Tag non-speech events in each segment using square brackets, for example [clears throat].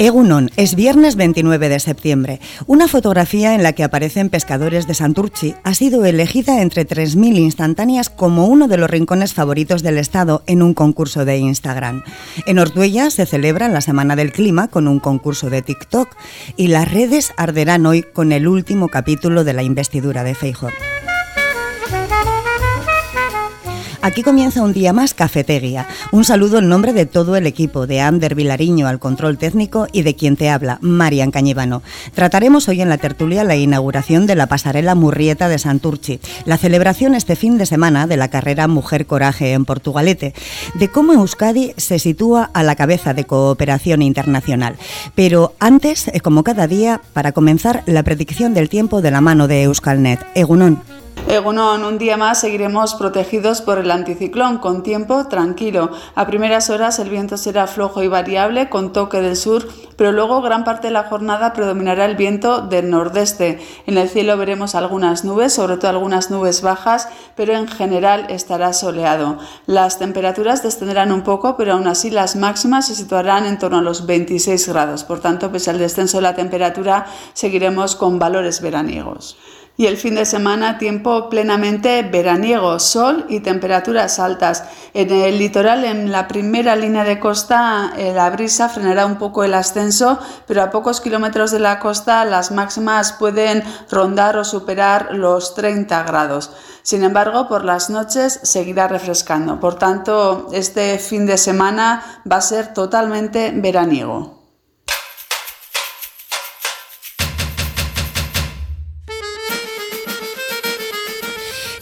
Egunon, es viernes 29 de septiembre. Una fotografía en la que aparecen pescadores de Santurchi ha sido elegida entre 3.000 instantáneas como uno de los rincones favoritos del Estado en un concurso de Instagram. En Ortuella se celebra la Semana del Clima con un concurso de TikTok y las redes arderán hoy con el último capítulo de la investidura de Feijóo. Aquí comienza un día más Cafetería. Un saludo en nombre de todo el equipo, de Ander Vilariño al control técnico y de quien te habla, Marian Cañivano. Trataremos hoy en la tertulia la inauguración de la pasarela Murrieta de Santurchi, la celebración este fin de semana de la carrera Mujer Coraje en Portugalete, de cómo Euskadi se sitúa a la cabeza de cooperación internacional. Pero antes, eh, como cada día, para comenzar, la predicción del tiempo de la mano de Euskalnet. Egunon. Egunon, un día más seguiremos protegidos por el anticiclón, con tiempo tranquilo. A primeras horas el viento será flojo y variable, con toque del sur, pero luego gran parte de la jornada predominará el viento del nordeste. En el cielo veremos algunas nubes, sobre todo algunas nubes bajas, pero en general estará soleado. Las temperaturas descenderán un poco, pero aún así las máximas se situarán en torno a los 26 grados. Por tanto, pese al descenso de la temperatura, seguiremos con valores veraniegos y el fin de semana tiempo plenamente veraniego, sol y temperaturas altas. En el litoral, en la primera línea de costa, eh, la brisa frenará un poco el ascenso, pero a pocos kilómetros de la costa las máximas pueden rondar o superar los 30 grados. Sin embargo, por las noches seguirá refrescando. Por tanto, este fin de semana va a ser totalmente veraniego.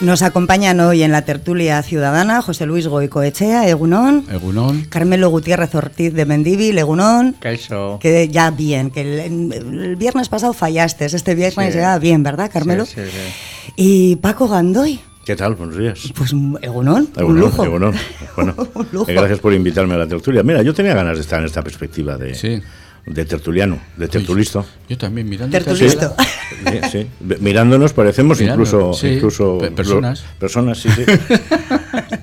Nos acompañan hoy en la tertulia ciudadana José Luis Goicoechea, Egunón. Egunón. Carmelo Gutiérrez Ortiz de Mendívil, Egunón. Caixo. Que ya bien, que el, viernes pasado fallaste, este viernes ya bien, ¿verdad, Carmelo? Sí, sí, sí. Y Paco Gandoy. ¿Qué tal? Buenos días. Pues Egunón, Egunón un lujo. Egunón. [laughs] Bueno, Un lujo. eh, gracias por invitarme a la tertulia. Mira, yo tenía ganas de estar en esta perspectiva de, Sí. De tertuliano, de tertulisto. Yo también mirando. Sí, sí. Mirándonos parecemos Mirando, incluso, sí. incluso Pe- personas. lo- personas, sí, sí. [laughs]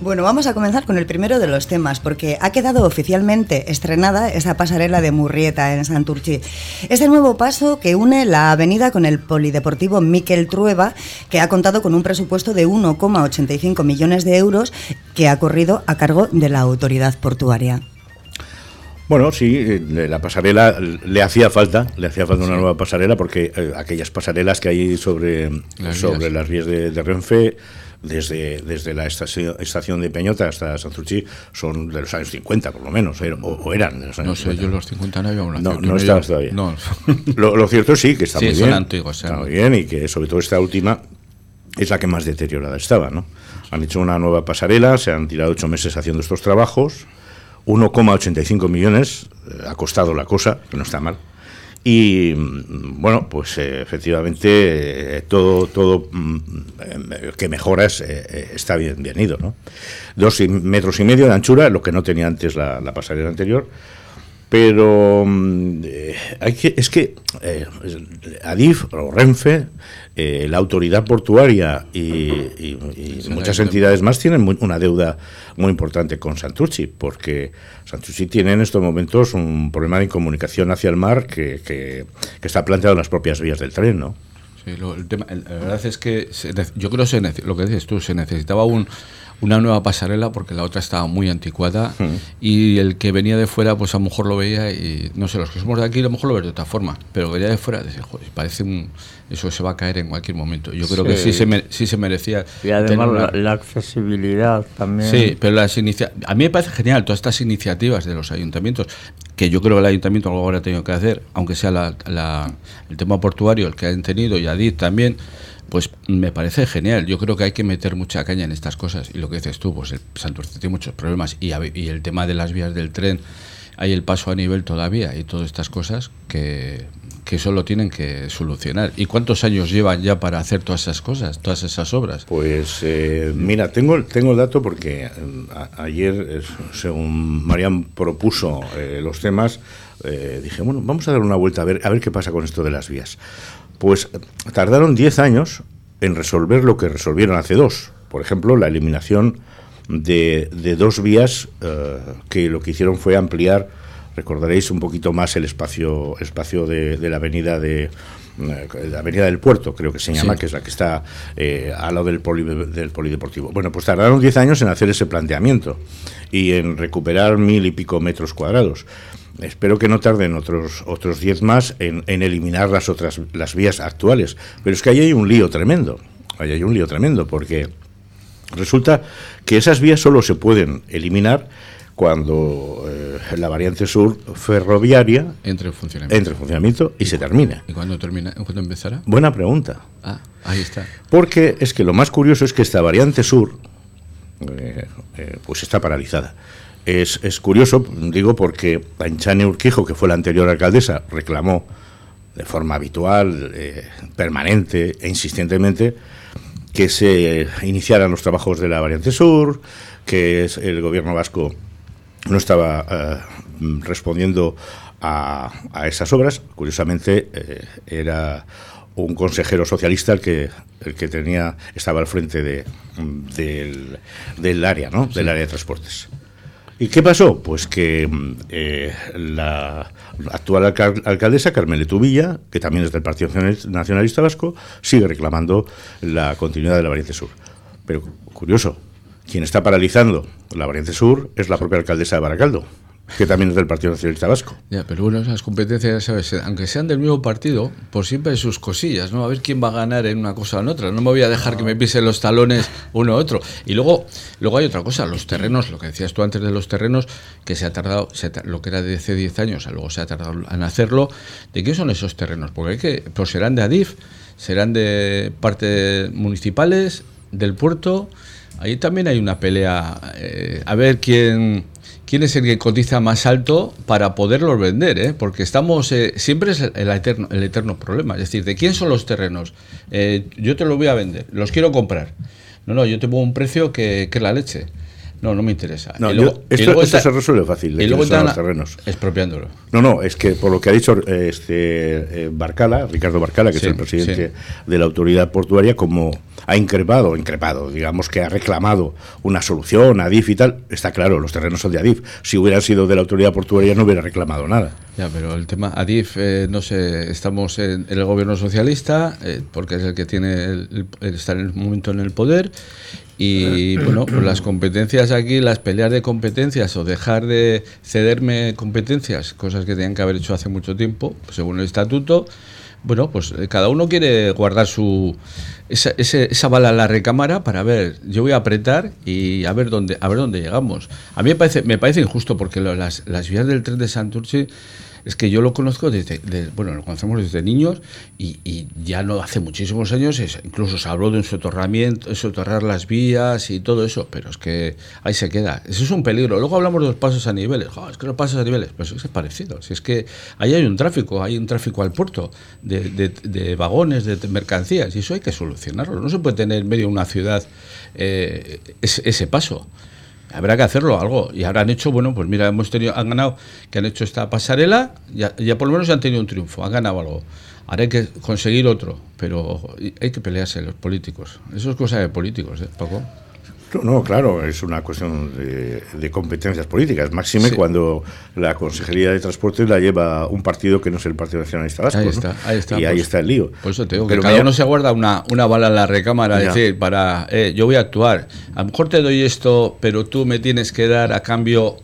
Bueno, vamos a comenzar con el primero de los temas, porque ha quedado oficialmente estrenada esa pasarela de Murrieta en Santurchi. Es el nuevo paso que une la avenida con el polideportivo Miquel Trueba, que ha contado con un presupuesto de 1,85 millones de euros que ha corrido a cargo de la autoridad portuaria. Bueno, sí, eh, la pasarela le hacía falta, le hacía falta una nueva pasarela porque eh, aquellas pasarelas que hay sobre Las sobre vías. las vías de, de Renfe desde, desde la estación, estación de Peñota hasta Santurchi son de los años 50 por lo menos, eh, o, o eran de los años No sé, 50. yo los 50 no había una. No, no estabas todavía. No. [laughs] Lo, lo cierto sí, que está Sí, muy son bien. antiguos, Está muy bien y que sobre todo esta última es la que más deteriorada estaba. ¿no? Han hecho una nueva pasarela, se han tirado ocho meses haciendo estos trabajos, 1,85 millones eh, ha costado la cosa, que no está mal. Y mm, bueno, pues eh, efectivamente eh, todo, todo mm, que mejoras está bien, bien ido. ¿no? Dos metros y medio de anchura, lo que no tenía antes la pasarela anterior. Pero mm, eh, hay que, es que eh, Adif o Renfe, eh, la autoridad portuaria y, y- y Sí, muchas entidades más tienen muy- una deuda muy importante con Santurchi, porque Santurchi tiene en estos momentos un problema de incomunicación hacia el mar que, que- que está planteado en las propias vías del tren, ¿no? Sí, lo- el tema- la verdad es que se yo creo que lo que dices tú, se necesitaba un, una nueva pasarela porque la otra estaba muy anticuada y el que venía de fuera pues a lo mejor lo veía y no sé, los que somos de aquí a lo mejor lo ven de otra forma, pero venía de fuera decía, joder, parece un, eso se va a caer en cualquier momento. Yo creo que sí se, me- sí se merecía. Y además la, una- la accesibilidad también. Sí, pero las inicia a mí me parece genial todas estas iniciativas de los ayuntamientos, que yo creo que el ayuntamiento algo habrá tenido que hacer, aunque sea la- la- el tema portuario el que han tenido y Adif también, pues me parece genial. Yo creo que hay que meter mucha caña en estas cosas. Y lo que dices tú, pues el Santurce tiene muchos problemas y, el tema de las vías del tren, hay el paso a nivel todavía y todas estas cosas que, que eso lo tienen que solucionar. ¿Y cuántos años llevan ya para hacer todas esas cosas, todas esas obras? Pues eh, mira, tengo, tengo el dato porque eh, ayer, eh, según Marian propuso eh, los temas, eh, dije, bueno, vamos a dar una vuelta a ver, a ver qué pasa con esto de las vías. Pues eh, tardaron 10 años en resolver lo que resolvieron hace dos. Por ejemplo, la eliminación de, de dos vías eh, que lo que hicieron fue ampliar, recordaréis un poquito más el espacio, espacio de, de la avenida de eh, la Avenida del Puerto, creo que se llama, Sí. que es la que está eh, al lado del, poli- del polideportivo. Bueno, pues tardaron 10 años en hacer ese planteamiento y en recuperar mil y pico metros cuadrados. Espero que no tarden otros otros 10 más en, en eliminar las otras las vías actuales. Pero es que ahí hay un lío tremendo. Ahí hay un lío tremendo porque resulta que esas vías solo se pueden eliminar cuando eh, la variante sur ferroviaria Entre en funcionamiento. entre en funcionamiento y se termine. ¿Y cuándo termina? ¿Cuándo empezará? Buena pregunta. Ah, ahí está. Porque es que lo más curioso es que esta variante sur, eh, eh, pues está paralizada. Es, es curioso, digo, porque Anchane Urquijo, que fue la anterior alcaldesa, reclamó de forma habitual, eh, permanente e insistentemente que se iniciaran los trabajos de la variante sur, que es- el gobierno vasco no estaba eh, respondiendo a, a esas obras. Curiosamente, eh, era un consejero socialista el que, el que tenía, estaba al frente de, del, del área, ¿no? Del área de transportes. ¿Y qué pasó? Pues que mm, eh, la actual alcal- alcaldesa, Carmele Tubilla, que también es del Partido Nacional- Nacionalista Vasco, sigue reclamando la continuidad de la variante sur. Pero curioso, quien está paralizando la variante sur es la propia alcaldesa de Baracaldo, que también es del Partido Nacionalista Vasco. Ya, pero bueno, esas competencias, aunque sean del mismo partido, por siempre hay sus cosillas, ¿no? A ver quién va a ganar en una cosa o en otra. No me voy a dejar que me pisen los talones uno u otro. Y luego, luego hay otra cosa, los terrenos, lo que decías tú antes de los terrenos, que se ha tardado, lo que era de hace 10 años, luego se ha tardado en hacerlo. ¿De qué son esos terrenos? Porque hay que, pues serán de Adif, serán de partes municipales, del puerto. Ahí también hay una pelea, eh, a ver quién quién es el que cotiza más alto para poderlos vender, ¿eh? porque estamos eh, siempre es el, eterno, el eterno problema, es decir, ¿de quién son los terrenos? Eh, yo te los voy a vender, los quiero comprar. No, no, yo te pongo un precio que, que es la leche. No, no me interesa. No, yo- esto, luego esto está- se resuelve fácil, de y luego son los están terrenos. expropiándolo. No, no, es que por lo que ha dicho eh, este eh, Barcala, Ricardo Barcala, que Sí, es el presidente sí. de la autoridad portuaria, como ha increpado, increpado, digamos que ha reclamado una solución a Adif y tal, está claro, los terrenos son de Adif. Si hubieran sido de la autoridad portuaria no hubiera reclamado nada. Ya, pero el tema Adif, eh, no sé, estamos en, en el gobierno socialista, eh, porque es el que tiene el, el- está en el momento en el poder, y [clears throat] bueno, pues las competencias aquí, las peleas de competencias o dejar de cederme competencias, cosas que tenían que haber hecho hace mucho tiempo, según el estatuto, bueno, pues eh, cada uno quiere guardar su esa, ese- esa bala en la recámara para ver, yo voy a apretar y a ver dónde, a ver dónde llegamos. A mí me parece, me parece injusto porque las, las vías del tren de Santurce es que yo lo conozco desde, de- bueno, lo conocemos desde niños y, y ya no hace muchísimos años, incluso se habló de un soterramiento, soterrar las vías y todo eso, pero es que ahí se queda. Eso es un peligro. Luego hablamos de los pasos a niveles. Es que los pasos a niveles, pues es parecido. Si es que ahí hay un tráfico, hay un tráfico al puerto de, de- de vagones, de mercancías, y eso hay que solucionarlo. No se puede tener en medio de una ciudad eh, ese paso. Habrá que hacerlo algo. Y han hecho, bueno, pues mira, hemos tenido, han ganado, que han hecho esta pasarela, ya, ya por lo menos han tenido un triunfo, han ganado algo. Ahora hay que conseguir otro, pero hay que pelearse los políticos. Eso es cosa de políticos, ¿eh? Paco. No, no, claro, es una cuestión de, de competencias políticas, máxime Sí. cuando la Consejería de Transportes la lleva un partido que no es el Partido Nacionalista Vasco. Ahí ¿no? está, ahí está, Y ahí pues. está el lío. Por eso te digo Pero que cada uno se guarda una, una bala en la recámara, Ya. decir, para, eh, yo voy a actuar. A lo mejor te doy esto, pero tú me tienes que dar a cambio,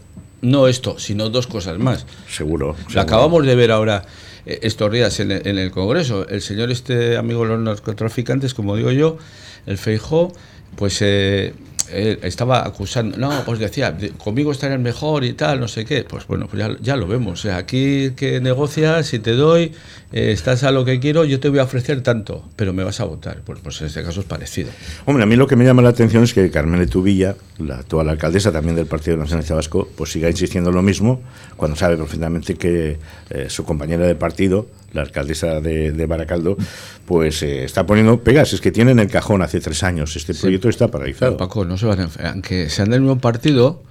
no esto, sino dos cosas más. Seguro. Lo seguro. acabamos de ver ahora eh, estos días en el, en el Congreso. El señor este amigo de los narcotraficantes, como digo yo, el Feijó, pues eh, estaba acusando, no, pues decía, de- conmigo estarías mejor y tal, no sé qué. Pues bueno, pues ya, lo vemos. Aquí que negocias, si te doy, eh, estás a lo que quiero, yo te voy a ofrecer tanto, pero me vas a votar. Pues, pues en este caso es parecido. Hombre, a mí lo que me llama la atención es que Carmen Tubilla, la actual alcaldesa también del Partido Nacionalista Vasco, pues siga insistiendo en lo mismo cuando sabe perfectamente que eh, su compañera de partido, la alcaldesa de, de Baracaldo, pues eh, está poniendo pegas. Es que tienen el cajón hace tres años. Este proyecto está paralizado. Paco, no se van a aunque sean del mismo partido,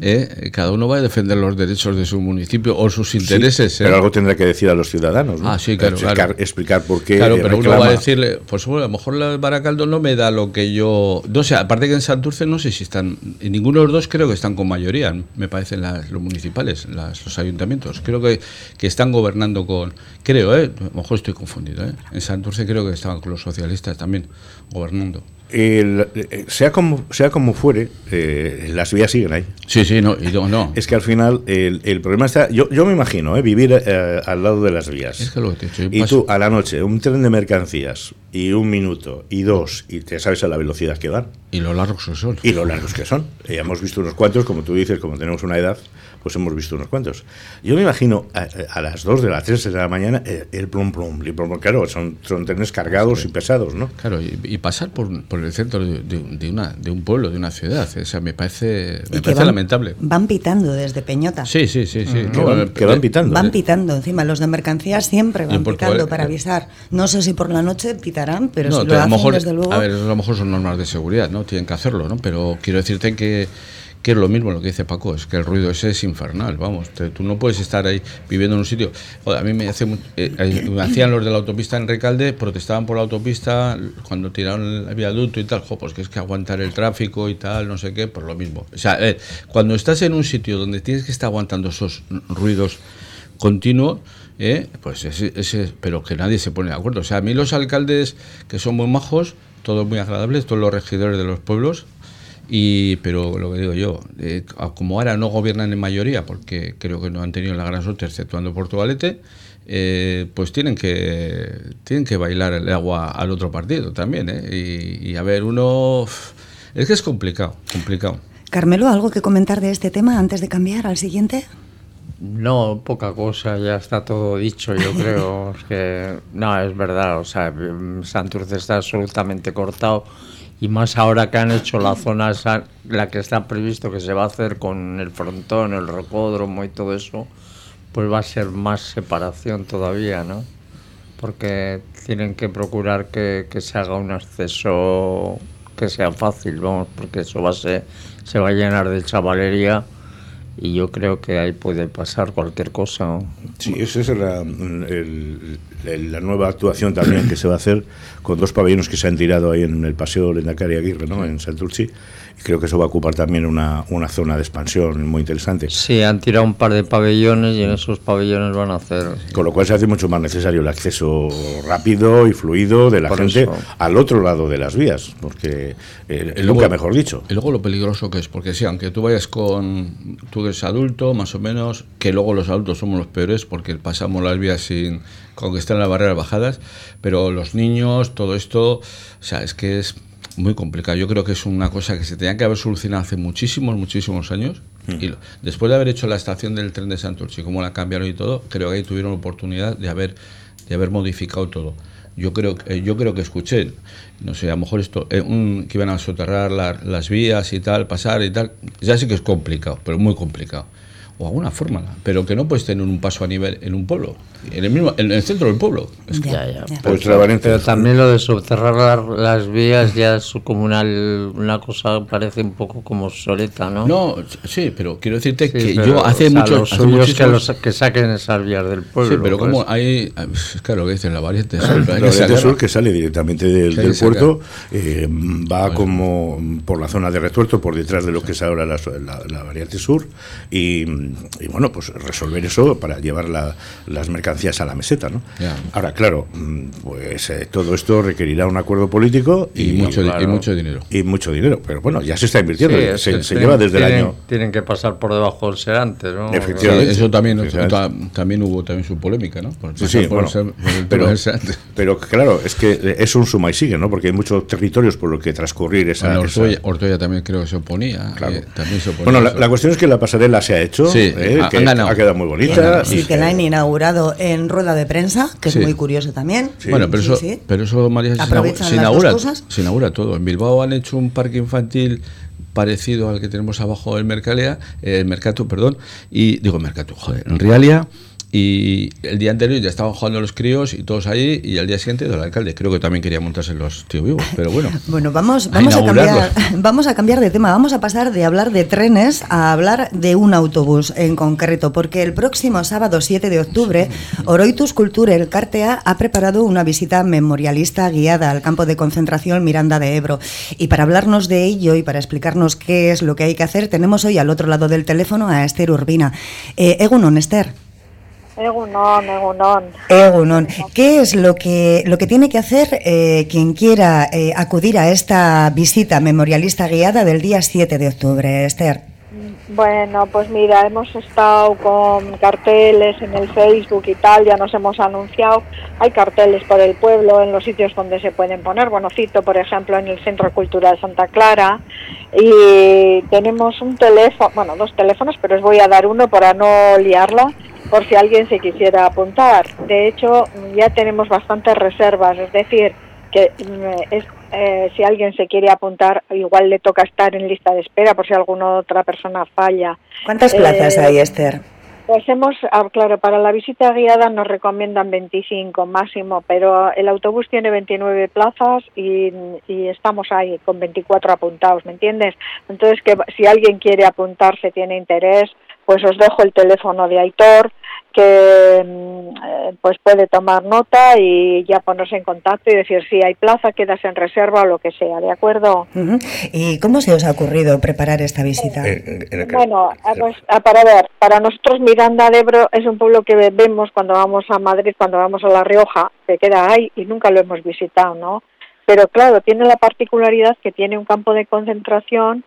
eh, cada uno va a defender los derechos de su municipio o sus intereses. Sí, eh. pero algo tendrá que decir a los ciudadanos. ¿no? Ah, sí, claro, Explicar, claro. explicar por qué. Claro, pero uno reclama. va a decirle, pues bueno, a lo mejor la Baracaldo no me da lo que yo. No sé, aparte que en Santurce no sé si están. En ninguno de los dos creo que están con mayoría, me parecen las, los municipales, las- los ayuntamientos. Creo que, que están gobernando con. Creo, ¿eh? A lo mejor estoy confundido, ¿eh? En Santurce creo que estaban con los socialistas también gobernando. El- eh, sea, como, sea como fuere, eh, las vías siguen ahí. Sí, sí, no, y no, no. [laughs] Es que al final el, el problema está. Yo, yo me imagino, ¿eh? vivir eh, al lado de las vías. Es que lo que te he dicho, yo Y paso- tú, a la noche, un tren de mercancías y un minuto y dos, y te sabes a la velocidad que van Y lo largos que son. y lo largos que son. Eh, hemos visto unos cuantos, como tú dices, como tenemos una edad, pues hemos visto unos cuantos. Yo me imagino a, a las 2 de las 3 de la mañana eh, el plum plum, el plum, plum. claro, son, son trenes cargados y pesados, ¿no? Claro, y, y pasar por, por el centro de, de- una, de un pueblo, de una ciudad, o sea, me parece, me parece van- lamentable. Van pitando desde Peñota. Sí, sí, sí, sí. Que van, que van pitando. Van pitando encima, los de mercancías siempre van pitando para avisar. No sé si por la noche pitarán, pero No, si te- lo a hacen, lo mejor, desde luego. a ver, eso a lo mejor son normas de seguridad, ¿no? Tienen que hacerlo, ¿no? Pero quiero decirte que, es lo mismo lo que dice Paco, es que el ruido ese es infernal, vamos. tú no puedes estar ahí viviendo en un sitio. A mí me, hace, eh, me hacían los de la autopista en Recalde, protestaban por la autopista cuando tiraron el viaducto y tal. Jo, pues que es que aguantar el tráfico y tal, no sé qué, pues lo mismo. O sea, eh, cuando estás en un sitio donde tienes que estar aguantando esos ruidos continuos, eh, pues ese, ese- pero que nadie se pone de acuerdo. O sea, a mí los alcaldes que son muy majos, todos muy agradables, todos los regidores de los pueblos, y pero lo que digo yo, eh, como ahora no gobiernan en mayoría, porque creo que no han tenido la gran suerte, exceptuando Portugalete, eh, pues tienen que tienen que bailar el agua al otro partido también, ¿eh? y, y a ver, uno es que es complicado, complicado. Carmelo, ¿algo que comentar de este tema antes de cambiar al siguiente? No, poca cosa, ya está todo dicho, yo creo. [laughs] Es que, no, es verdad, o sea, Santurce está absolutamente cortado y más ahora que han hecho la zona, esa, la que está previsto que se va a hacer con el frontón, el rocódromo y todo eso, pues va a ser más separación todavía, ¿no? Porque tienen que procurar que, que se haga un acceso que sea fácil, vamos, porque eso va a ser, se va a llenar de chavalería y yo creo que ahí puede pasar cualquier cosa. Sí, esa es el- la nueva actuación también que se va a hacer con dos pabellones que se han tirado ahí en el Paseo Lendakari Aguirre, ¿no? en Santurci. Y creo que eso va a ocupar también una, una zona de expansión muy interesante. Sí, han tirado un par de pabellones y en esos pabellones van a hacer... Con lo cual se hace mucho más necesario el acceso rápido y fluido de la Por gente eso. al otro lado de las vías, porque eh, luego- nunca mejor dicho. Y luego lo peligroso que es, porque sí, aunque tú vayas con. Tú eres adulto, más o menos, que luego los adultos somos los peores porque pasamos las vías sin. Con que están las barreras bajadas, pero los niños, todo esto. O sea, es que es muy complicado. Yo creo que es una cosa que se tenía que haber solucionado hace muchísimos, muchísimos años. Y lo- después de haber hecho la estación del tren de Santurce y cómo la cambiaron y todo, creo que ahí tuvieron oportunidad de haber, de haber modificado todo. Yo creo, que- yo creo que escuché, no sé, a lo mejor esto, eh, un- que iban a soterrar la- las vías y tal, pasar y tal, ya sí que es complicado, pero muy complicado. O alguna forma, pero que no puedes tener un paso a nivel en un pueblo, en el mismo, en el centro del pueblo. Es que- Ya, ya. Pues la variante- Pero también lo de subterrar la- las vías ya es como una, una cosa parece un poco como obsoleta, ¿no? no, sí, pero quiero decirte Sí, que pero, yo hace o sea, mucho Lo suyo es que, los- que saquen esas vías del pueblo. Sí, pero pues. como hay, es claro que dicen la variante sur, pero hay La que variante sur que sale directamente del, puerto eh, va como por la zona de retuerto, por detrás de lo que es ahora la, la- la variante sur y, y bueno, pues resolver eso para llevar la- las mercancías a la meseta, ¿no? Ahora, claro, mm, pues eh, todo esto requerirá un acuerdo político y, y, mucho, y mucho dinero. y mucho dinero, pero bueno, ya se está Sí, invirtiendo, es se, que se tienen- lleva desde el año... Tienen que pasar por debajo del Serantes, ¿no? Sí, Efectivamente. eso también, también hubo también su polémica, ¿no? Por Sí, sí, por bueno, el ser- pero, pero claro, es que eh, es un suma y sigue, ¿no? Porque hay muchos territorios por los que transcurrir esa... Bueno, esa- Ortuella, Ortuella también creo que se oponía. Claro. eh, también se oponía Bueno, la, la cuestión es que la pasarela se ha hecho, Sí, eh, ha- que han ganado. ha quedado muy bonita. Sí, y que la han inaugurado en rueda de prensa, que Sí. es muy curioso también. Bueno, pero Sí, eso, sí. pero eso María, se inaugura, se inaugura, todo. En Bilbao han hecho un parque infantil parecido al que tenemos abajo del Mercalea, eh, el Mercato, perdón, y digo Mercato, joder, en Realia, Y el día anterior ya estaban jugando los críos y todos ahí, y al día siguiente el alcalde. Creo que también quería montarse los tío vivos, pero bueno. [laughs] Bueno, vamos, vamos, a, cambiar, [laughs] vamos a cambiar de tema. Vamos a pasar de hablar de trenes a hablar de un autobús en concreto, porque el próximo sábado 7 de octubre, Oroitus Culture, el Cartea, ha preparado una visita memorialista guiada al campo de concentración Miranda de Ebro. Y para hablarnos de ello y para explicarnos qué es lo que hay que hacer, tenemos hoy al otro lado del teléfono a Esther Urbina. Eh, Egunon, Esther. Egunon, Egunon. Egunon. ¿Qué es lo que, lo que tiene que hacer eh, quien quiera eh, acudir a esta visita memorialista guiada del día 7 de octubre, Esther? Bueno, pues mira, hemos estado con carteles en el Facebook y tal, ya nos hemos anunciado. Hay carteles por el pueblo, en los sitios donde se pueden poner. Bueno, cito, por ejemplo, en el Centro Cultural Santa Clara. Y tenemos un teléfono, bueno, dos teléfonos, pero os voy a dar uno para no liarla por si alguien se quisiera apuntar. De hecho, ya tenemos bastantes reservas, es decir, que mm, es, eh, si alguien se quiere apuntar, igual le toca estar en lista de espera por si alguna otra persona falla. ¿Cuántas plazas eh, hay, Esther? Pues hemos, ah, claro, para la visita guiada nos recomiendan 25 máximo, pero el autobús tiene 29 plazas y, y, estamos ahí con 24 apuntados, ¿me entiendes? Entonces, que si alguien quiere apuntarse, tiene interés, pues os dejo el teléfono de Aitor que mm, eh, pues puede tomar nota y ya ponerse en contacto y decir si hay plaza, quedas en reserva o lo que sea, ¿de acuerdo? ¿Y cómo se os ha ocurrido preparar esta visita? bueno, pues, para ver, para nosotros Miranda de Ebro es un pueblo que vemos cuando vamos a Madrid, cuando vamos a La Rioja, que queda ahí y nunca lo hemos visitado, ¿no? Pero claro, tiene la particularidad que tiene un campo de concentración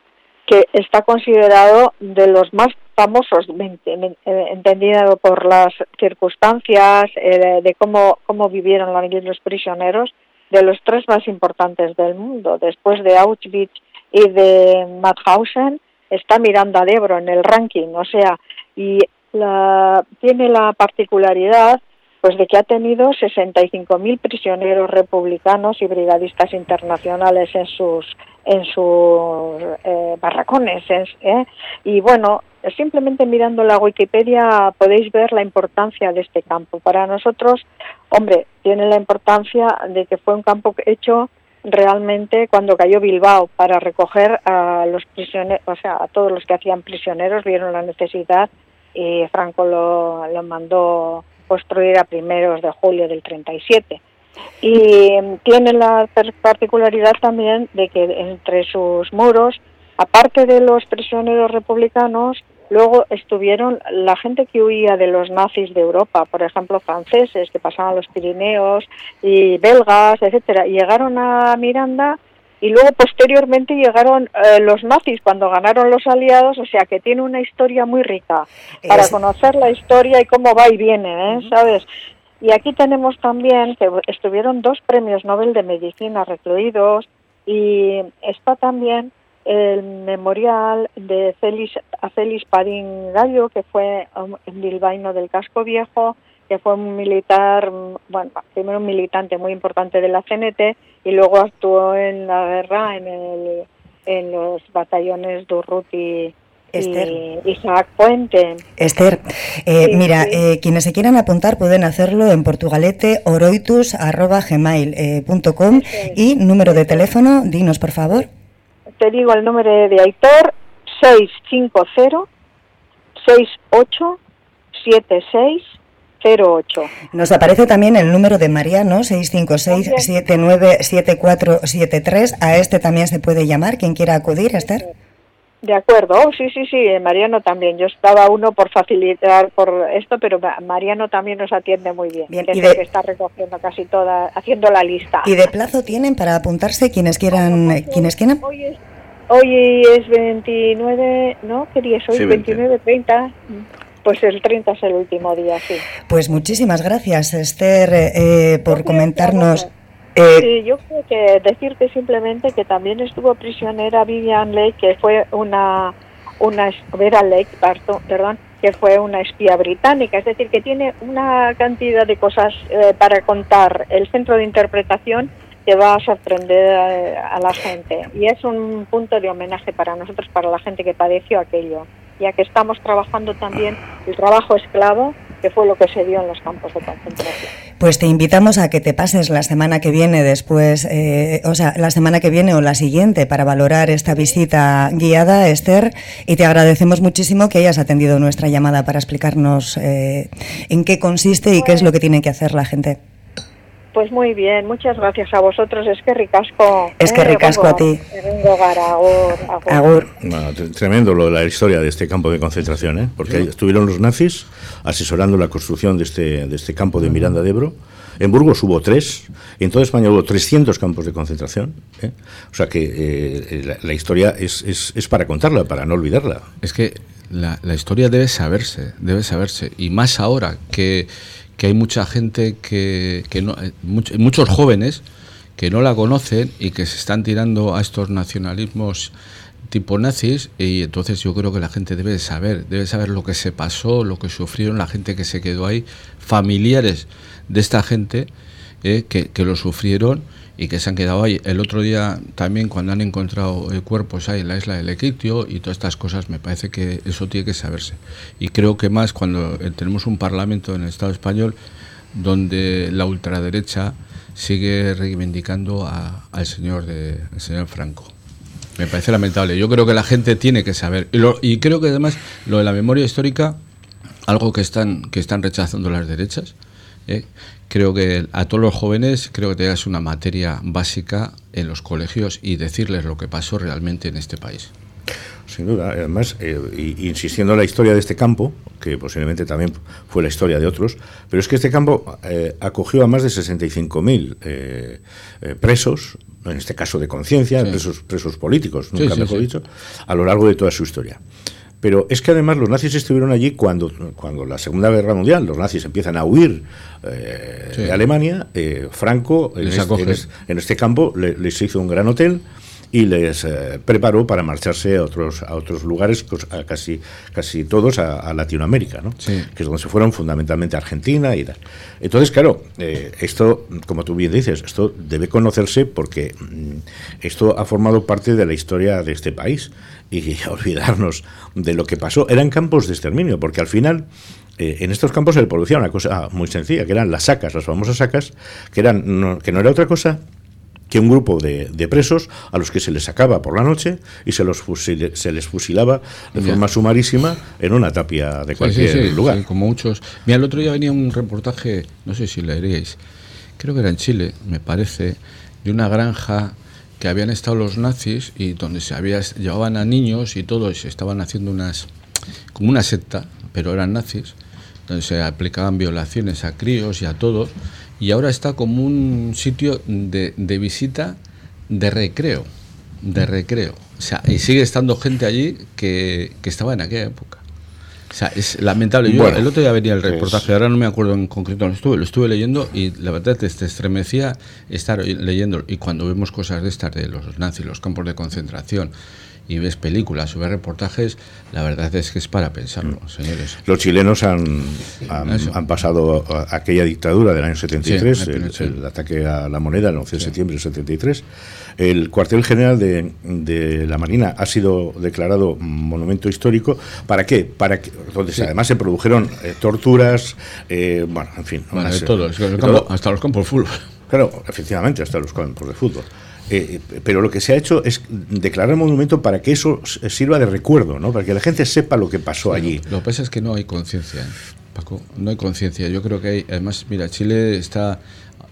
que está considerado de los más famosos, entendido por las circunstancias eh, de cómo, cómo vivieron los prisioneros, de los tres más importantes del mundo, después de Auschwitz y de Mauthausen, está Miranda de Ebro en el ranking, o sea, y la, tiene la particularidad pues de que ha tenido 65.000 prisioneros republicanos y brigadistas internacionales en sus en sus eh, barracones ¿eh? y bueno simplemente mirando la Wikipedia podéis ver la importancia de este campo para nosotros hombre tiene la importancia de que fue un campo hecho realmente cuando cayó Bilbao para recoger a los prisioneros o sea a todos los que hacían prisioneros vieron la necesidad y Franco lo, lo mandó construir a primeros de julio del 37. Y tiene la particularidad también de que entre sus muros, aparte de los prisioneros republicanos, luego estuvieron la gente que huía de los nazis de Europa, por ejemplo, franceses que pasaban los Pirineos y belgas, etcétera, y llegaron a Miranda y luego posteriormente llegaron eh, los nazis cuando ganaron los aliados, o sea que tiene una historia muy rica para conocer la historia y cómo va y viene, ¿eh? ¿sabes? Y aquí tenemos también que estuvieron dos premios Nobel de Medicina recluidos y está también el memorial de Félix, a Félix Parín Gallo, que fue un bilbaíno del casco viejo, que fue un militar, bueno, primero un militante muy importante de la CNT y luego actuó en la guerra en, el, en los batallones de Urruti y Isaac Puente. Esther, eh, mira, Eh, quienes se quieran apuntar pueden hacerlo en portugalete oroitus.gmail.com eh, y número de teléfono, dinos por favor. Te digo el número de Aitor, 650 68 76 08. Nos aparece también el número de Mariano, 656-797473. A este también se puede llamar, quien quiera acudir, Esther. De acuerdo, oh, sí, sí, sí, Mariano también. Yo estaba uno por facilitar por esto, pero Mariano también nos atiende muy bien. bien y que está recogiendo casi toda, haciendo la lista. ¿Y de plazo tienen para apuntarse quienes quieran? quienes quieran? Hoy es, hoy es 29, ¿no? ¿Qué día es hoy? 29, 30. Pues el 30 es el último día, sí. Pues muchísimas gracias, Esther, eh, por comentarnos. Eh, sí, yo creo que decirte simplemente que también estuvo prisionera Vivian Lake, que fue una, una Vera Lake, perdón, que fue una espía británica, es decir, que tiene una cantidad de cosas eh, para contar el centro de interpretación que va a sorprender a la gente. Y es un punto de homenaje para nosotros, para la gente que padeció aquello ya que estamos trabajando también el trabajo esclavo que fue lo que se dio en los campos de concentración. Pues te invitamos a que te pases la semana que viene después, eh, o sea, la semana que viene o la siguiente para valorar esta visita guiada, Esther, y te agradecemos muchísimo que hayas atendido nuestra llamada para explicarnos eh, en qué consiste y qué es lo que tiene que hacer la gente. Pues muy bien, muchas gracias a vosotros. Es que ricasco. Es que ricasco a ti. Agur. tremendo lo de la historia de este campo de concentración, ¿eh? porque estuvieron los nazis asesorando la construcción de este, de este campo de Miranda de Ebro. En Burgos hubo tres, en toda España hubo 300 campos de concentración. ¿eh? O sea que eh, la, historia es, es, es, para contarla, para no olvidarla. Es que la, la historia debe saberse, debe saberse. Y más ahora que que hay mucha gente que, que no, eh, muchos jóvenes que no la conocen y que se están tirando a estos nacionalismos tipo nazis y entonces yo creo que la gente debe saber, debe saber lo que se pasó, lo que sufrieron la gente que se quedó ahí, familiares de esta gente eh, que, que lo sufrieron y que se han quedado ahí. El otro día también cuando han encontrado cuerpos ahí en la isla del Equitio y todas estas cosas, me parece que eso tiene que saberse. Y creo que más cuando eh, tenemos un parlamento en el Estado español donde la ultraderecha sigue reivindicando al señor de señor Franco. Me parece lamentable. Yo creo que la gente tiene que saber. Y, y creo que además lo de la memoria histórica, algo que están, que están rechazando las derechas, ¿eh? Creo que a todos los jóvenes creo que tengas una materia básica en los colegios y decirles lo que pasó realmente en este país. Sin duda, además, eh, insistiendo en la historia de este campo, que posiblemente también fue la historia de otros, pero es que este campo eh, acogió a más de 65.000 eh, presos, en este caso de conciencia, presos, presos políticos, nunca mejor dicho, a lo largo de toda su historia. Pero es que además los nazis estuvieron allí cuando, cuando la Segunda Guerra Mundial, los nazis empiezan a huir eh, de Alemania, eh, Franco en este, en este, campo les hizo un gran hotel y les eh, preparó para marcharse a otros a otros lugares casi casi todos a, Latinoamérica ¿no? que es donde se fueron fundamentalmente a Argentina y tal entonces claro esto como tú bien dices esto debe conocerse porque mm, esto ha formado parte de la historia de este país y [laughs] olvidarnos de lo que pasó. Eran campos de exterminio, porque al final eh, en estos campos se le producía una cosa muy sencilla, que eran las sacas, las famosas sacas, que, eran, que no era otra cosa que un grupo de, presos a los que se les sacaba por la noche y se, los se les fusilaba de forma sumarísima en una tapia de cualquier lugar. como muchos. Mira, el otro día venía un reportaje, no sé si leeríais, creo que era en Chile, me parece, de una granja que habían estado los nazis y donde se había, llevaban a niños y todos estaban haciendo unas, como una secta, pero eran nazis, donde se aplicaban violaciones a críos y a todos, y ahora está como un sitio de, de visita de recreo, de recreo. O sea, y sigue estando gente allí que, que estaba en aquella época. O sea, es lamentable. Yo, el otro día venía el reportaje, ahora no me acuerdo en concreto, lo estuve, lo estuve leyendo y la verdad te, te estremecía estar leyendo. Y cuando vemos cosas de estas, de los nazis, los campos de concentración, y ves películas o ves reportajes, la verdad es que es para pensarlo, mm. señores. Los chilenos han, han, pasado aquella dictadura del año 73, el, ataque a la moneda el 11 de septiembre del 73. El cuartel general de, de, la Marina ha sido declarado monumento histórico. ¿Para qué? Para que, donde además se produjeron eh, torturas, eh, bueno, en fin. hasta los campos de fútbol. Claro, efectivamente, hasta los campos de fútbol. Eh, pero lo que se ha hecho es declarar monumento para que eso sirva de recuerdo, ¿no? para que la gente sepa lo que pasó allí. Lo que pasa es que no hay conciencia, Paco, no hay conciencia. Yo creo que hay, además, mira, Chile está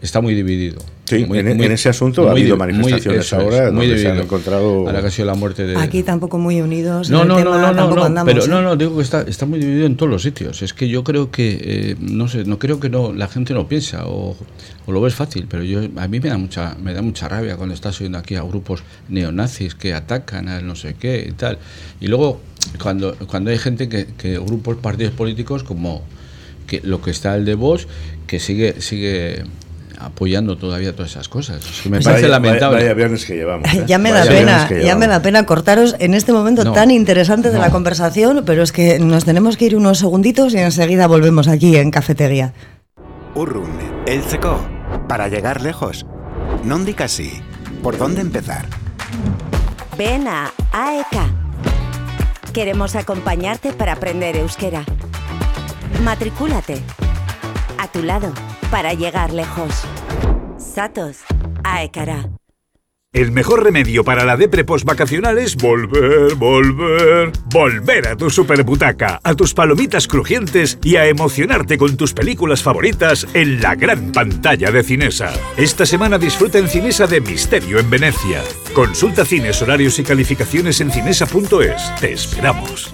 está muy dividido. Sí, en, ese asunto ha habido manifestaciones ahora muy se han encontrado. Ahora que ha sido la muerte de. Aquí tampoco muy unidos. No, no, no, no, no, pero ¿eh? no, no, digo que está, está muy dividido en todos los sitios. Es que yo creo que, eh, no sé, no creo que no la gente no piensa o, o, lo ves fácil, pero yo a mí me da mucha me da mucha rabia cuando estás oyendo aquí a grupos neonazis que atacan a no sé qué y tal. Y luego cuando cuando hay gente que, que grupos partidos políticos como que lo que está el de vos que sigue sigue apoyando todavía todas esas cosas. me parece lamentable. que llevamos. ¿eh? Ya me da pena, ya me da pena cortaros en este momento tan interesante de la conversación, pero es que nos tenemos que ir unos segunditos y enseguida volvemos aquí en Cafetería. Urrun, el seco, para llegar lejos. No casi. ¿Por dónde empezar? Ven a AEK. Queremos acompañarte para aprender euskera Matricúlate. A tu lado, para llegar lejos. Satos, Aekara. El mejor remedio para la depre vacacional es volver, volver, volver a tu superbutaca, a tus palomitas crujientes y a emocionarte con tus películas favoritas en la gran pantalla de Cinesa. Esta semana disfruta en Cinesa de Misterio en Venecia. Consulta cines, horarios y calificaciones en cinesa.es. Te esperamos.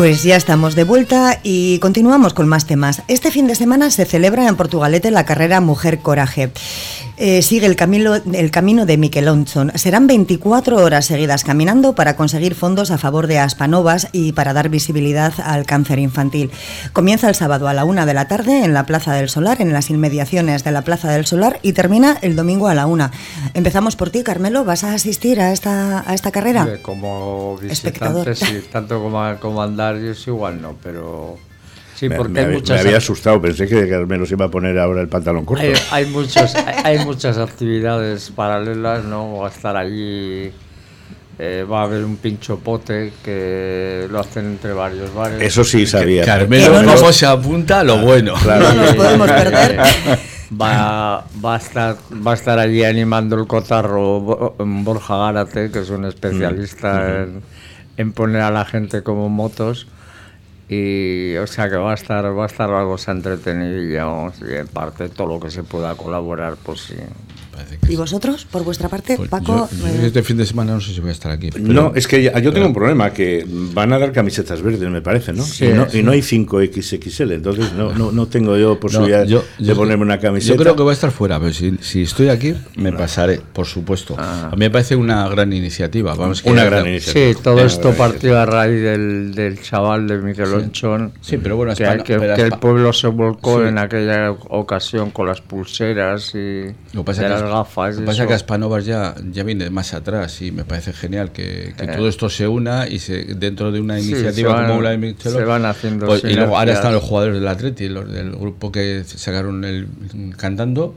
Pues ya estamos de vuelta y continuamos con más temas. Este fin de semana se celebra en Portugalete la carrera Mujer Coraje. Eh, sigue el camino, el camino de Onchon. Serán 24 horas seguidas caminando para conseguir fondos a favor de Aspanovas y para dar visibilidad al cáncer infantil. Comienza el sábado a la una de la tarde en la Plaza del Solar, en las inmediaciones de la Plaza del Solar, y termina el domingo a la una. Empezamos por ti, Carmelo. ¿Vas a asistir a esta, a esta carrera? Como visitante, sí, tanto como, como andar, yo igual no, pero Sí, porque me, me había asustado, pensé que Carmelo se iba a poner ahora el pantalón corto. Hay, hay, muchos, hay, muchas actividades paralelas, ¿no? Va a estar allí, eh, va a haber un pincho pote que lo hacen entre varios bares. Eso sí sabía. Carmelo, ¿cómo se apunta? Lo bueno. Claro. No nos podemos perder. Va, va, a estar, va a estar allí animando el cotarro Borja Gárate, que es un especialista mm. en, en poner a la gente como motos y o sea que va a estar va a estar algo entretenido y, y en parte todo lo que se pueda colaborar pues sí ¿Y vosotros, por vuestra parte, pues Paco? Eh, este fin de semana no sé si voy a estar aquí. no, es que yo tengo un problema, que van a dar camisetas verdes, me parece, ¿no? y, no hay 5XXL, entonces no, no, no tengo yo posibilidad de ponerme una camiseta. Yo creo que voy a estar fuera, pero si, si estoy aquí, me pasaré, por supuesto. Ah. A mí me parece una gran iniciativa. Vamos, una gran iniciativa. Sí, todo esto partió a raíz del, del chaval de Miguel Onchón. Sí, pero bueno, que, que, el pueblo se volcó en aquella ocasión con las pulseras y lo pasa las gafas. Lo que pasa es que Aspanovas ya, ya viene más atrás y me parece genial que, que eh. todo esto se una y se, dentro de una iniciativa como la de Michelo, se van haciendo pues, y luego ahora están los jugadores del Atleti, los del grupo que sacaron el cantando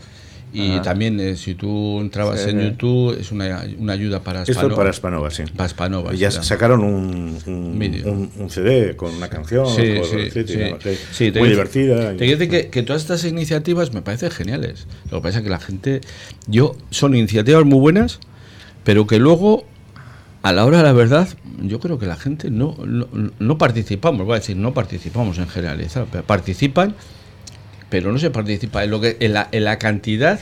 y también, eh, si tú entrabas en YouTube, es una, una ayuda para Esto Esto para Spanova, sí. Para Spanova. ya sacaron un, un, un, CD con una canción. Sí, sí, muy divertida. Te quiero decir que, que, todas estas iniciativas me parecen geniales. Lo que pasa es que la gente. yo Son iniciativas muy buenas, pero que luego a la hora de la verdad, yo creo que la gente no, no, no participamos, voy a decir, no participamos en generalizar, pero participan pero no se participa en, lo que, en, la, en la cantidad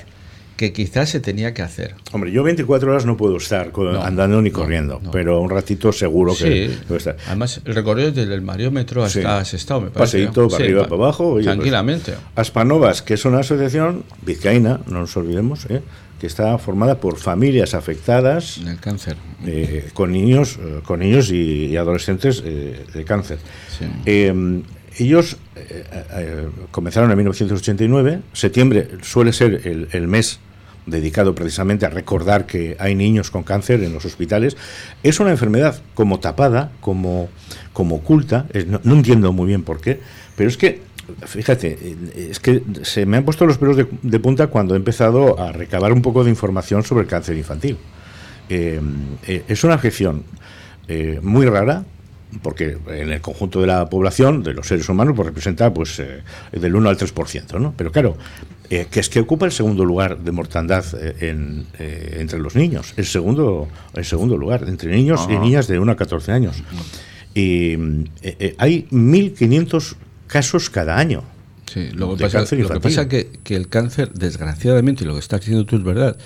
que quizás se tenía que hacer. Hombre, yo 24 horas no puedo estar andando ni corriendo, pero un ratito seguro que sí. puedo estar. Además, el recorrido desde el Mariómetro hasta sí. Estado, me parece. Paseíto para arriba, para abajo. Pues, tranquilamente. Aspanovas, que es una asociación vizcaína, no nos olvidemos, ¿eh? que está formada por familias afectadas del cáncer eh, con niños eh, con niños y, y adolescentes eh, de cáncer. Eh, ellos eh, eh, comenzaron en 1989. Septiembre suele ser el, mes dedicado precisamente a recordar que hay niños con cáncer en los hospitales. Es una enfermedad como tapada, como, como oculta, no, entiendo muy bien por qué, pero es que, fíjate, es que se me han puesto los pelos de, punta cuando he empezado a recabar un poco de información sobre el cáncer infantil. Eh, es una afección muy rara, porque en el conjunto de la población, de los seres humanos, pues representa pues eh, del 1 al 3%, ¿no? Pero claro, eh, que es que ocupa el segundo lugar de mortandad eh, entre los niños, el segundo, el segundo lugar, entre niños y niñas de 1 a 14 años. Y hay 1.500 casos cada año. Sí, lo que, pasa, lo que pasa que, que el cáncer, desgraciadamente, y lo que estás diciendo tú es verdad,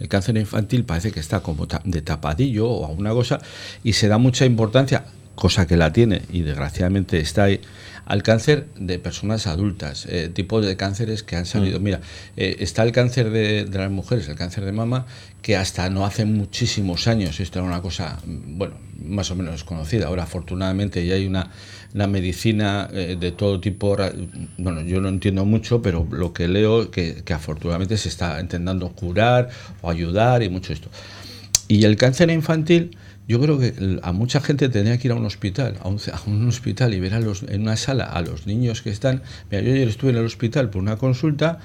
el cáncer infantil parece que está como de tapadillo o alguna cosa y se da mucha importancia cosa que la tiene y desgraciadamente está ahí, al cáncer de personas adultas, eh, tipo de cánceres que han salido. Mira, eh, está el cáncer de, de las mujeres, el cáncer de mama, que hasta no hace muchísimos años esto era una cosa, mm, bueno, más o menos desconocida. Ahora, afortunadamente, ya hay una, una medicina eh, de todo tipo. Bueno, yo no entiendo mucho, pero lo que leo que, que afortunadamente se está intentando curar o ayudar y mucho esto. Y el cáncer infantil, yo creo que a mucha gente tenía que ir a un hospital, a un, a un hospital y ver a los, en una sala a los niños que están. Mira, yo ayer estuve en el hospital por una consulta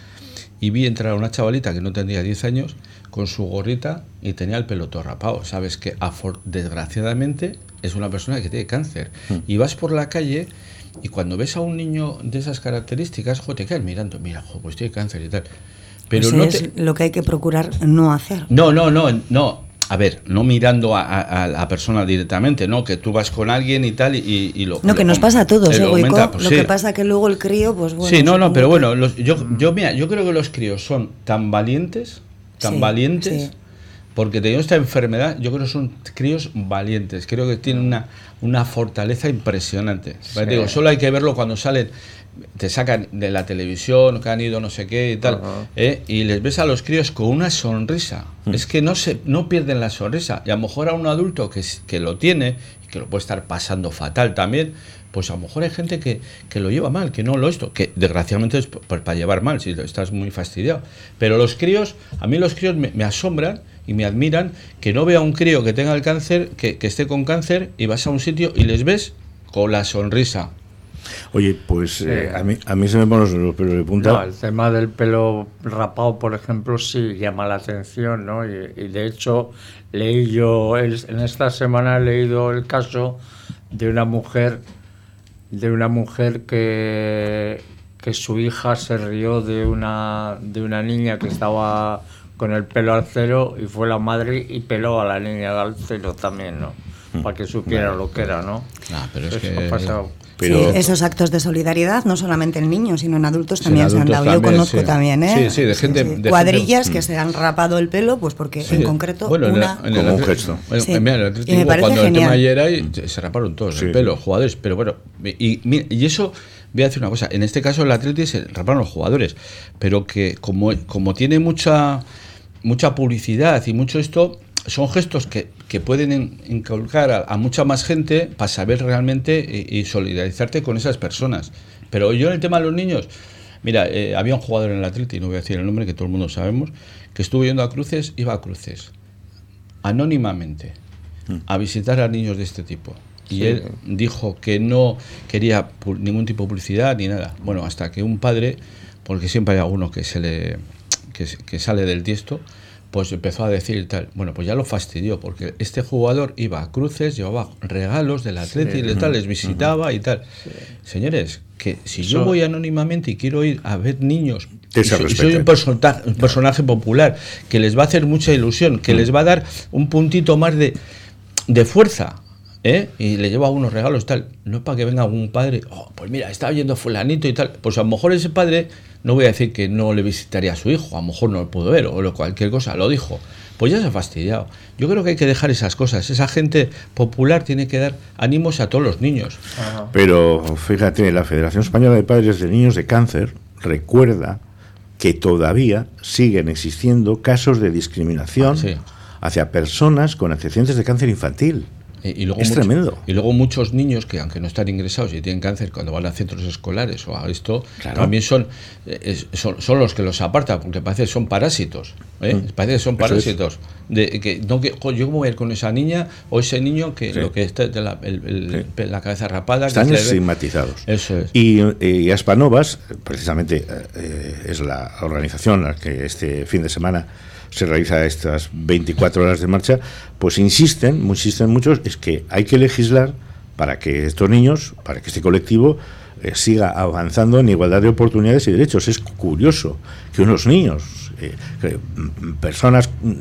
y vi entrar a una chavalita que no tendría 10 años con su gorrita y tenía el pelo todo rapado. Sabes que desgraciadamente es una persona que tiene cáncer. Y vas por la calle y cuando ves a un niño de esas características, jo, te quedas mirando, mira, jo, pues tiene cáncer y tal. Pero Pues no es te, lo que hay que procurar no hacer. no, no, no, no. A ver, no mirando a, a- a la persona directamente, ¿no? Que tú vas con alguien y tal y, y lo... No, que lo nos pasa a todos, eh, pues Lo sí. que pasa que luego el crío, pues bueno... sí, no, no, pero bueno, los- yo, yo, mira, yo creo que los críos son tan valientes, tan Sí, valientes, sí. porque teniendo esta enfermedad, yo creo que son críos valientes, creo que tienen una, una fortaleza impresionante. Sí. Digo, solo hay que verlo cuando salen, te sacan de la televisión, que han ido no sé qué y tal. ¿eh? y les ves a los críos con una sonrisa. Mm. Es que no, se, no pierden la sonrisa. Y a lo mejor a un adulto que, que lo tiene, y que lo puede estar pasando fatal también, pues a lo mejor hay gente que, que lo lleva mal, que no lo esto, que desgraciadamente es para llevar mal, si estás muy fastidiado. Pero los críos, a mí los críos me, me asombran y me admiran que no vea a un crío que tenga el cáncer, que, que esté con cáncer, y vas a un sitio y les ves con la sonrisa. Oye, pues eh, a, mí, a mí se me ponen los, los pelos de punta. No, el tema del pelo rapado, por ejemplo, sí llama la atención, ¿no? Y, y de hecho, leí yo, en esta semana he leído el caso de una mujer, de una mujer que, que su hija se rió de una, de una niña que estaba con el pelo al cero y fue la madre y peló a la niña al cero también, ¿no? Para que supiera lo que era, ¿no? Ah, pero es Eso que- ha pasado. Pero- Sí, esos actos de solidaridad, no solamente en niños, sino en adultos también en se han dado. Yo conozco sí. también, ¿eh? Sí, sí, de gente- de Cuadrillas Mm. que se han rapado el pelo, pues porque Sí. en concreto Bueno, en el- una... en el Como un gesto. Bueno, mira, en el Y me Atlético, parece cuando el tema ayer ahí, se- raparon todos Sí. el pelo, jugadores, pero bueno, y, mira, y eso, voy a decir una cosa, en este caso el Atlético se raparon los jugadores, pero que como, como tiene mucha, mucha publicidad y mucho esto, son gestos que, que pueden in- inculcar a, a mucha más gente para saber realmente y, y solidarizarte con esas personas. Pero yo en el tema de los niños, mira, eh, había un jugador en el Atlético, y no voy a decir el nombre, que todo el mundo sabemos, que estuvo yendo a cruces, iba a cruces, anónimamente, a visitar a niños de este tipo. Y Sí. él dijo que no quería ningún tipo de publicidad ni nada. Bueno, hasta que un padre, porque siempre hay alguno que se le que, que sale del tiesto, pues empezó a decir y tal. Bueno, pues ya lo fastidió, porque este jugador iba a cruces, llevaba regalos del Atleti y tal, les visitaba y tal. Señores, que si yo voy anónimamente y quiero ir a ver niños, y soy, y soy respeten. un persona- un personaje popular, que les va a hacer mucha ilusión, que les va a dar un puntito más de, de fuerza. ¿eh? Y le lleva unos regalos tal, no es para que venga algún padre, "Oh, pues mira, está viendo fulanito y tal, pues a lo mejor ese padre, no voy a decir que no le visitaría a su hijo, a lo mejor no lo pudo ver o lo- cualquier cosa, lo dijo, pues ya se ha fastidiado. Yo creo que hay que dejar esas cosas, esa gente popular tiene que dar ánimos a todos los niños. Pero fíjate, la Federación Española de Padres de Niños de Cáncer recuerda que todavía siguen existiendo casos de discriminación Ah, sí. hacia personas con antecedentes de cáncer infantil. Y, y luego Es mucho- tremendo. Y luego muchos niños que, aunque no están ingresados y tienen cáncer, cuando van a centros escolares o a esto, Claro. también son, eh, es- son, son los que los apartan, porque parece que son parásitos. ¿eh? Mm. Parece que son parásitos. De, que, no, que, jo, yo cómo voy a ir con esa niña o ese niño que Sí. lo que está de la, el- el- pe- la cabeza rapada. Están estigmatizados. Eso es. Y, eh, y Aspanovas, precisamente, eh, es la organización a la que este fin de semana se realiza estas 24 horas de marcha, pues insisten, insisten muchos, es que hay que legislar para que estos niños, para que este colectivo eh, siga avanzando en igualdad de oportunidades y derechos. Es curioso que unos niños personas mm,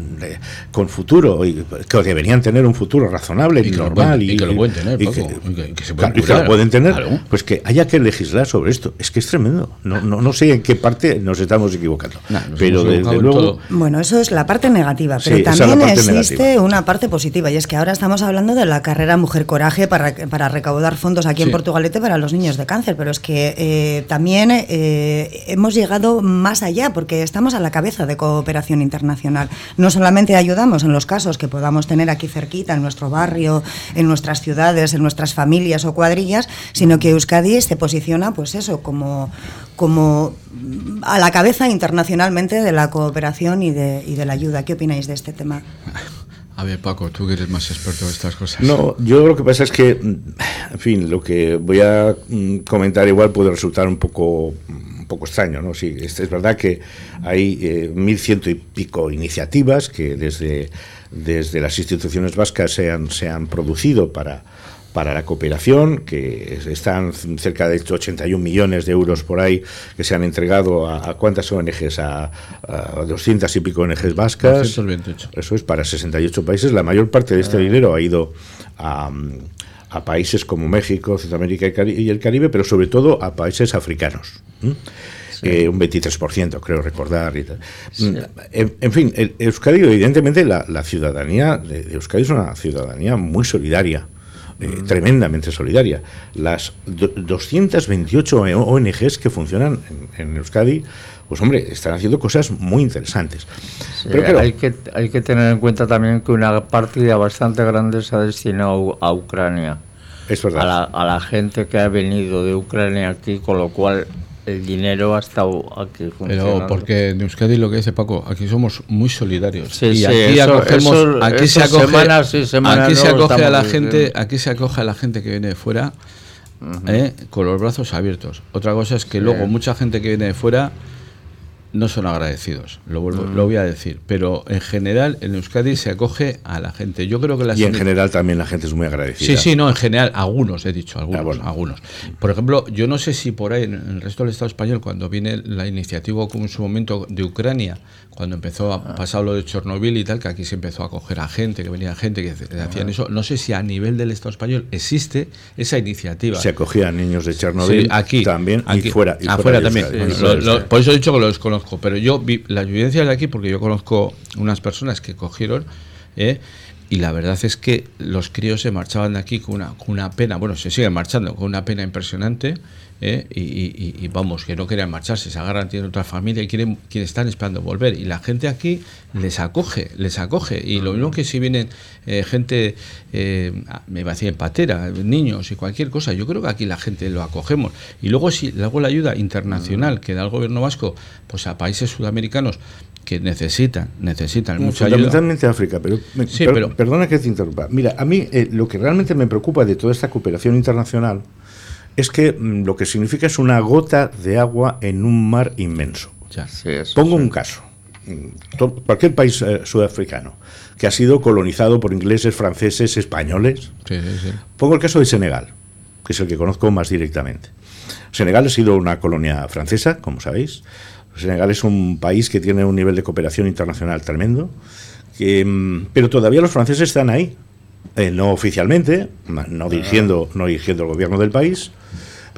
con futuro y que deberían tener un futuro razonable y, normal y, que lo pueden tener, que, pueden tener, pues que haya que legislar sobre esto. Es que es tremendo. No, no, no sé en qué parte nos estamos equivocando. pero desde luego. Bueno, eso es la parte negativa, pero también existe una parte positiva y es que ahora estamos hablando de la carrera Mujer Coraje para, para recaudar fondos aquí en Portugalete para los niños de cáncer, pero es que eh, también eh, hemos llegado más allá porque estamos a la cabeza de cooperación internacional. No solamente ayudamos en los casos que podamos tener aquí cerquita, en nuestro barrio, en nuestras ciudades, en nuestras familias o cuadrillas, sino que Euskadi se posiciona, pues eso, como, como a la cabeza internacionalmente de la cooperación y de, y de la ayuda. ¿Qué opináis de este tema? A ver, Paco, tú que eres más experto en estas cosas. No, yo lo que pasa es que, en fin, lo que voy a mm, comentar igual puede resultar un poco un poco extraño, ¿no? Sí, es, es verdad que hay eh, mil ciento y pico iniciativas que desde, desde las instituciones vascas se han, se han producido para para la cooperación, que están cerca de 81 millones de euros por ahí que se han entregado a, cuántas ONGs, a, a, 200 y pico ONGs vascas. 228. Eso es, para 68 países. La mayor parte de este ah. dinero ha ido a, a países como México, Centroamérica y el Caribe, pero sobre todo a países africanos. Eh, un 23%, creo recordar. Mm, en, fin, Euskadi, evidentemente, la, ciudadanía de, de Euskadi es una ciudadanía muy solidaria. Eh, tremendamente solidaria. Las 228 ONGs que funcionan en, Euskadi, pues hombre, están haciendo cosas muy interesantes. Pero hay, que, hay que tener en cuenta también que una partida bastante grande se ha destinado a Ucrania. Es verdad. a la gente que ha venido de Ucrania aquí, con lo cual el dinero ha estado aquí Pero porque en Euskadi lo que dice Paco, aquí somos muy solidarios. Sí, y aquí acogemos, aquí se acoge, aquí se acoge a la gente, aquí se acoge a la gente que viene de fuera ¿eh? con los brazos abiertos. Otra cosa es que luego mucha gente que viene de fuera no son agradecidos, lo, mm. lo voy a decir, pero en general en Euskadi se acoge a la gente. Yo creo que Y en general también la gente es muy agradecida. Sí, sí, no, en general, algunos, he dicho, algunos, ah, algunos. Por ejemplo, yo no sé si por ahí en el resto del Estado español, cuando viene la iniciativa como en su momento de Ucrania, cuando empezó a ah. pasar lo de Chernobyl y tal, que aquí se empezó a acoger a gente, que venía gente que hacían ah. eso, no sé si a nivel del Estado español existe esa iniciativa. Se acogían niños de Chernobyl aquí, también aquí, y fuera. Y afuera también. por eso he dicho que los conozco, pero yo vi la evidencia de aquí porque yo conozco unas personas que cogieron ¿eh? y la verdad es que los críos se marchaban de aquí con una, con una pena, bueno, se siguen marchando con una pena impresionante ¿eh? y, vamos, que no querían marcharse, se agarran, tienen otra familia y quieren, quieren están esperando volver. Y la gente aquí les acoge, les acoge. Y lo mismo que si vienen eh, gente, eh, me va a decir, patera, niños y cualquier cosa, yo creo que aquí la gente lo acogemos. Y luego si luego la ayuda internacional que da el gobierno vasco pues a países sudamericanos que necesitan, necesitan mucha ayuda. Fundamentalmente África, pero, pero, perdona que te interrumpa. Mira, a mí lo que realmente me preocupa de toda esta cooperación internacional es que mm, lo que significa es una gota de agua en un mar inmenso. Pongo un caso. Mm, cualquier país eh, sudafricano que ha sido colonizado por ingleses, franceses, españoles. Pongo el caso de Senegal, que es el que conozco más directamente. Senegal ha sido una colonia francesa, como sabéis. Senegal es un país que tiene un nivel de cooperación internacional tremendo, mm, pero todavía los franceses están ahí, eh, no oficialmente, no dirigiendo, no dirigiendo el gobierno del país,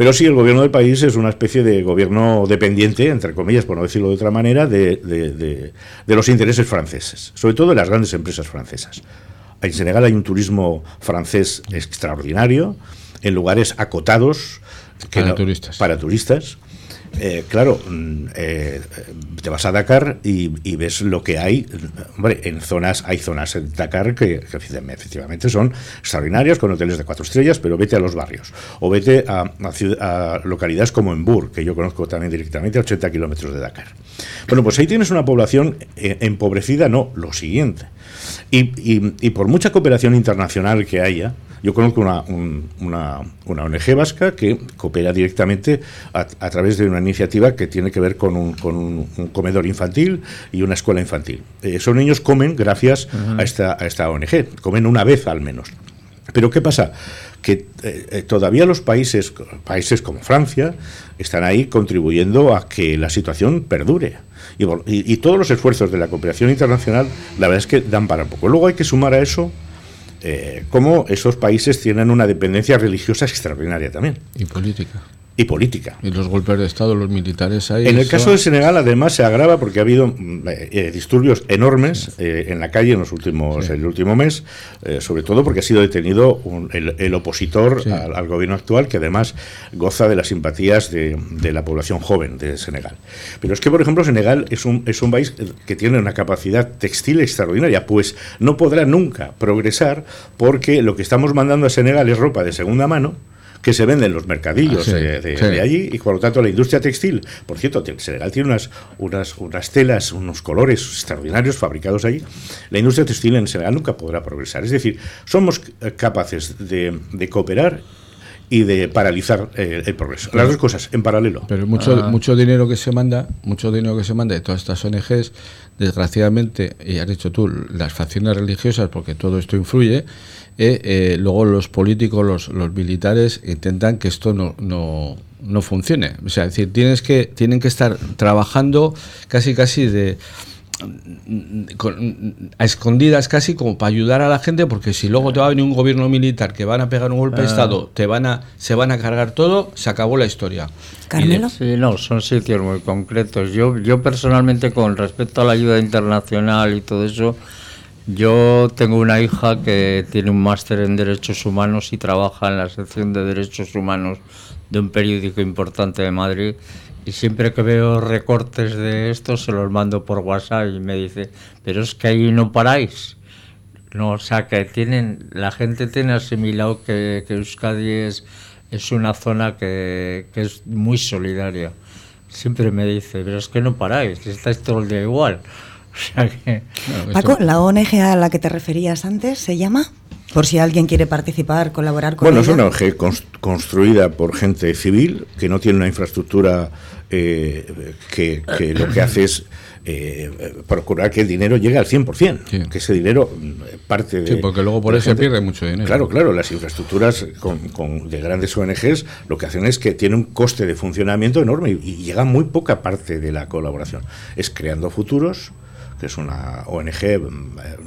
pero sí, el gobierno del país es una especie de gobierno dependiente, entre comillas, por no decirlo de otra manera, de, de, los intereses franceses, sobre todo de las grandes empresas francesas. En Senegal hay un turismo francés extraordinario, en lugares acotados para, turistas. para turistas eh, claro, mm, eh, te vas a Dakar y, ves lo que hay. Hombre, en zonas, hay zonas en Dakar que, efectivamente son extraordinarias, con hoteles de cuatro estrellas, pero vete a los barrios. O vete a, localidades como Embur, que yo conozco también directamente, a 80 kilómetros de Dakar. Bueno, pues ahí tienes una población eh, empobrecida, no, lo siguiente. y por mucha cooperación internacional que haya, yo conozco una, una, una ONG vasca que coopera directamente a, través de una iniciativa que tiene que ver con un, con un, comedor infantil y una escuela infantil. Eh, esos niños comen gracias a, esta, a esta ONG, comen una vez al menos. Pero ¿qué pasa? que eh, eh, todavía los países, países como Francia están ahí contribuyendo a que la situación perdure. Y- y todos los esfuerzos de la cooperación internacional, la verdad es que dan para poco. Luego hay que sumar a eso eh, cómo esos países tienen una dependencia religiosa extraordinaria también, Y política. Y política. Y los golpes de Estado, los militares ahí. En el caso de Senegal, además, se agrava porque ha habido mm, eh, disturbios enormes eh, en la calle en los últimos, el último mes, eh, sobre todo porque ha sido detenido un- el, el opositor Sí. al, al gobierno actual, que además goza de las simpatías de, de la población joven de Senegal. Pero es que, por ejemplo, Senegal es un, es un país que tiene una capacidad textil extraordinaria, pues no podrá nunca progresar porque lo que estamos mandando a Senegal es ropa de segunda mano que se vende en los mercadillos Ah, sí, de, de- sí. de allí y por lo tanto la industria textil, por cierto, Senegal tiene unas, unas, unas telas, unos colores extraordinarios fabricados allí, la industria textil en Senegal nunca podrá progresar. Es decir, somos eh, capaces de, de cooperar y de paralizar eh, el progreso. Las dos cosas en paralelo. Pero mucho, mucho dinero que se manda, mucho dinero que se manda de todas estas ONGs, desgraciadamente, y has dicho tú, las facciones religiosas, porque todo esto influye, eh, eh, luego los políticos, los, los militares intentan que esto no, no, no funcione. O sea, es decir, tienes que, tienen que estar trabajando casi casi de a escondidas casi como para ayudar a la gente porque si luego te va a venir un gobierno militar que van a pegar un golpe de Ah. estado te van a se van a cargar todo se acabó la historia Carmelo. Sí, no, son sitios muy concretos. Yo, yo personalmente, con respecto a la ayuda internacional y todo eso, yo tengo una hija que tiene un máster en Derechos Humanos y trabaja en la sección de Derechos Humanos de un periódico importante de Madrid. Y siempre que veo recortes de estos, se los mando por WhatsApp y me dice, pero es que ahí no paráis. No, o sea, que tienen, la gente tiene asimilado que, que Euskadi es, es una zona que, que es muy solidaria. Siempre me dice, pero es que no paráis, estáis todo el día igual. O sea que... Paco, ¿la ONG a la que te referías antes se llama? Por si alguien quiere participar, colaborar con Bueno, es una ONG cons- construida por gente civil que no tiene una infraestructura eh, que, que lo que hace es eh, procurar que el dinero llegue al 100%, que ese dinero mm, parte de... Sí, porque luego por eso se pierde mucho dinero. Claro, claro, las infraestructuras con, con- de grandes ONGs lo que hacen es que tiene un coste de funcionamiento enorme y, y llega muy poca parte de la colaboración. Es creando futuros que es una ONG eh,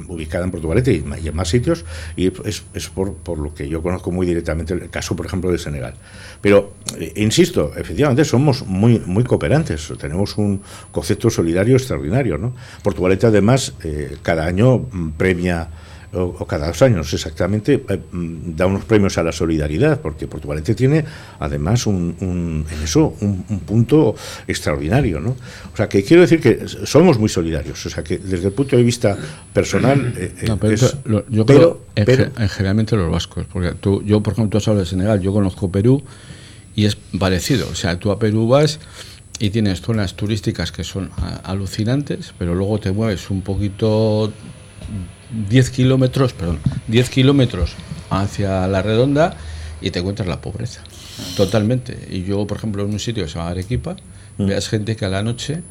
ubicada en Portugalete y en más sitios, y es, es por, por lo que yo conozco muy directamente el caso, por ejemplo, de Senegal. Pero, eh, insisto, efectivamente somos muy, muy cooperantes, tenemos un concepto solidario extraordinario. ¿no? Portugalete, además, eh, cada año mm, premia o, o cada dos años exactamente, eh, mm, da unos premios a la solidaridad, porque Portugalete tiene además un, un- en eso un, un punto extraordinario. ¿no? O sea, que quiero decir que somos muy solidarios, o sea, que desde el punto de vista personal eh, eh, No, pero es- eso, lo- yo pero- creo en, pero- en generalmente los vascos, porque tú, yo por ejemplo tú has hablado de Senegal, yo conozco Perú y es parecido, o sea, tú a Perú vas y tienes zonas turísticas que son alucinantes, pero luego te mueves un poquito 10 kilómetros, perdón, 10 kilómetros hacia la redonda y te encuentras la pobreza. Totalmente. Y yo, por ejemplo, en un sitio que se llama Arequipa, veas gente que a la noche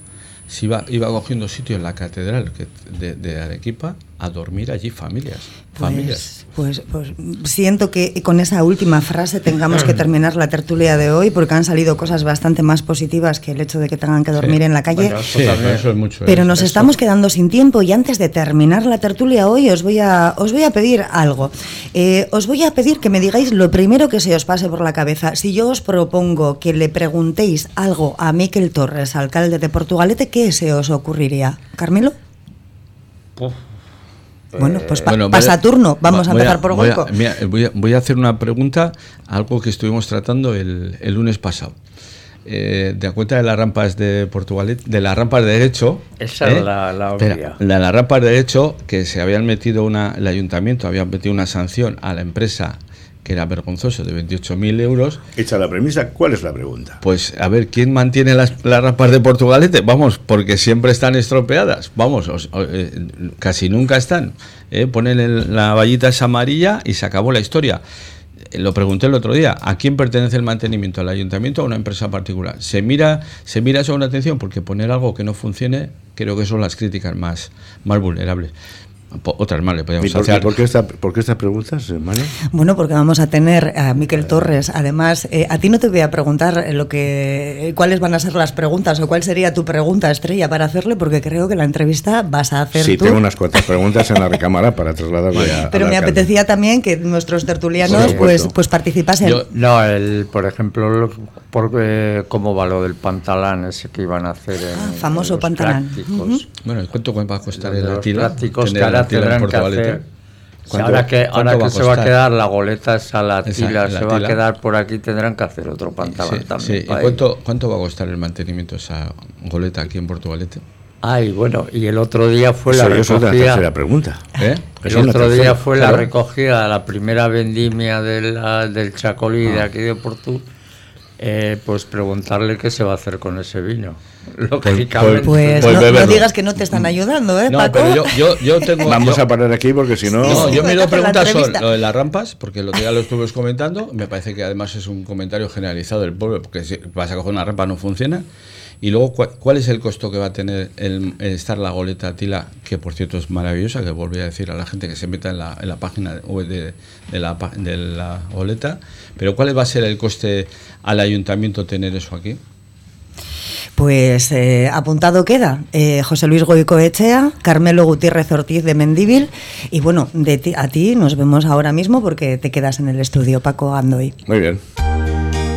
se iba, iba cogiendo sitio en la catedral de Arequipa a dormir allí familias. familias. Pues, pues siento que con esa última frase tengamos que [clears throat] terminar la tertulia de hoy porque han salido cosas bastante más positivas que el hecho de que tengan que dormir en la calle. Bueno, eso Sí, también. eso es mucho, Pero ¿eh? nos Eso. estamos quedando sin tiempo y antes de terminar la tertulia hoy os voy a, os voy a pedir algo. Eh, os voy a pedir que me digáis lo primero que se os pase por la cabeza. Si yo os propongo que le preguntéis algo a Miquel Torres, alcalde de Portugalete, ¿qué se os ocurriría? ¿Carmelo? Bueno, pues pa- Bueno, pasa turno. Vamos a empezar por voy a- Goico. mira, voy, a, voy a hacer una pregunta, algo que estuvimos tratando el, el lunes pasado. Eh, de cuenta de las rampas de Portugalet, de las rampas de derecho. Esa ¿eh? la, la Espera, obvia. la, las rampas de derecho que se habían metido una, el ayuntamiento había metido una sanción a la empresa que era vergonzoso de 28.000 euros. Hecha la premisa, ¿cuál es la pregunta? Pues a ver, ¿quién mantiene las, las rampas de Portugalete? Vamos, porque siempre están estropeadas. Vamos, os- eh, casi nunca están. Eh, ponen el- la vallita esa amarilla y se acabó la historia. Eh, Lo pregunté el otro día, ¿a quién pertenece el mantenimiento? ¿Al ayuntamiento o a una empresa particular? Se mira, se mira eso con atención porque poner algo que no funcione creo que son las críticas más, más vulnerables. Otras más le ¿Y podríamos por, hacer. por qué esta, por qué estas preguntas, eh, Mario? Bueno, porque vamos a tener a Miquel Torres. Además, eh, a ti no te voy a preguntar lo que, cuáles van a ser las preguntas o cuál sería tu pregunta estrella para hacerle, porque creo que la entrevista vas a hacer Sí, tú. tengo unas cuantas preguntas en la recámara para trasladarle a. Pero me alcalde. apetecía también que nuestros tertulianos pues, pues participasen. Yo- No, el, por ejemplo, lo- por, eh, cómo va lo del pantalán ese que iban a hacer en, Ah, famoso en los pantalán. Bueno, ¿y ¿cuánto va a costar el el Tendrán que hacer. ¿Cuánto- ahora que, ahora que va se va a quedar la goleta esa, la Esa, tila, la se va a quedar por aquí, tendrán que hacer otro pantalón Sí, también. sí. ¿Y para cuánto, cuánto va a costar el mantenimiento de esa goleta aquí en Portugalete? Ay, bueno, y el otro día fue Eso- la eso es la recogida. tercera pregunta. ¿Eh? El otro día fue claro. la recogida, la primera vendimia de la- del Chacolí Ah. de aquí de Portu. Eh, pues preguntarle qué se va a hacer con ese vino. [laughs] Lógicamente. Pues Pues no, no beberlo. digas que no te están ayudando, ¿eh, No, Paco? pero yo, yo, yo [laughs] tengo. Vamos yo- a parar aquí porque si no. No, yo me lo preguntas son lo de las rampas, porque el otro día lo estuve comentando, me parece que además es un comentario generalizado del pueblo, porque si vas a coger una rampa no funciona. Y luego, ¿cuál, cuál es el costo que va a tener el, el estar la goleta Tila, que por cierto es maravillosa, que volví a decir a la gente que se meta en la, en la página web de, de la, de la goleta, pero ¿cuál va a ser el coste al ayuntamiento tener eso aquí? Pues eh, apuntado queda eh, José Luis Goicoechea, Carmelo Gutiérrez Ortiz de Mendíbil y bueno, de ti, a ti nos vemos ahora mismo porque te quedas en el estudio, Paco Andoy. Muy bien.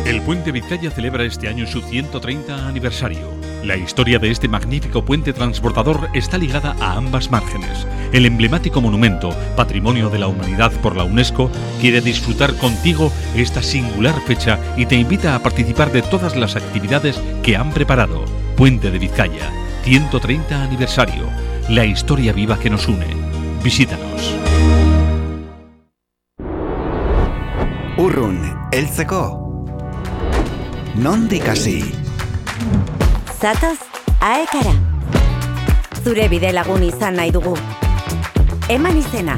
El Puente Vizcaya celebra este año su 130 aniversario. La historia de este magnífico puente transportador está ligada a ambas márgenes. El emblemático monumento, Patrimonio de la Humanidad por la UNESCO, quiere disfrutar contigo esta singular fecha y te invita a participar de todas las actividades que han preparado. Puente de Vizcaya, 130 aniversario. La historia viva que nos une. Visítanos. Urrun, heltzeko. Nondik hasi? Zatoz, aekara. Zure bide lagun izan nahi dugu. Eman izena.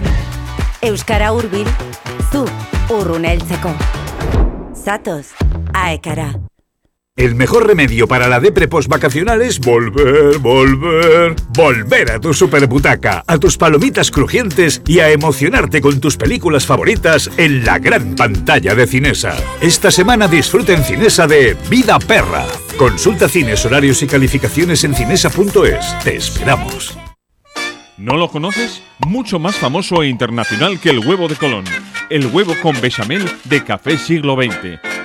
Euskara hurbil, zu urrun heltzeko. Zatoz, aekara. El mejor remedio para la depre vacacional es volver, volver, volver a tu superbutaca, a tus palomitas crujientes y a emocionarte con tus películas favoritas en la gran pantalla de Cinesa. Esta semana disfruta en Cinesa de Vida Perra. Consulta cines, horarios y calificaciones en cinesa.es. Te esperamos. ¿No lo conoces? Mucho más famoso e internacional que el huevo de Colón. El huevo con bechamel de Café Siglo XX.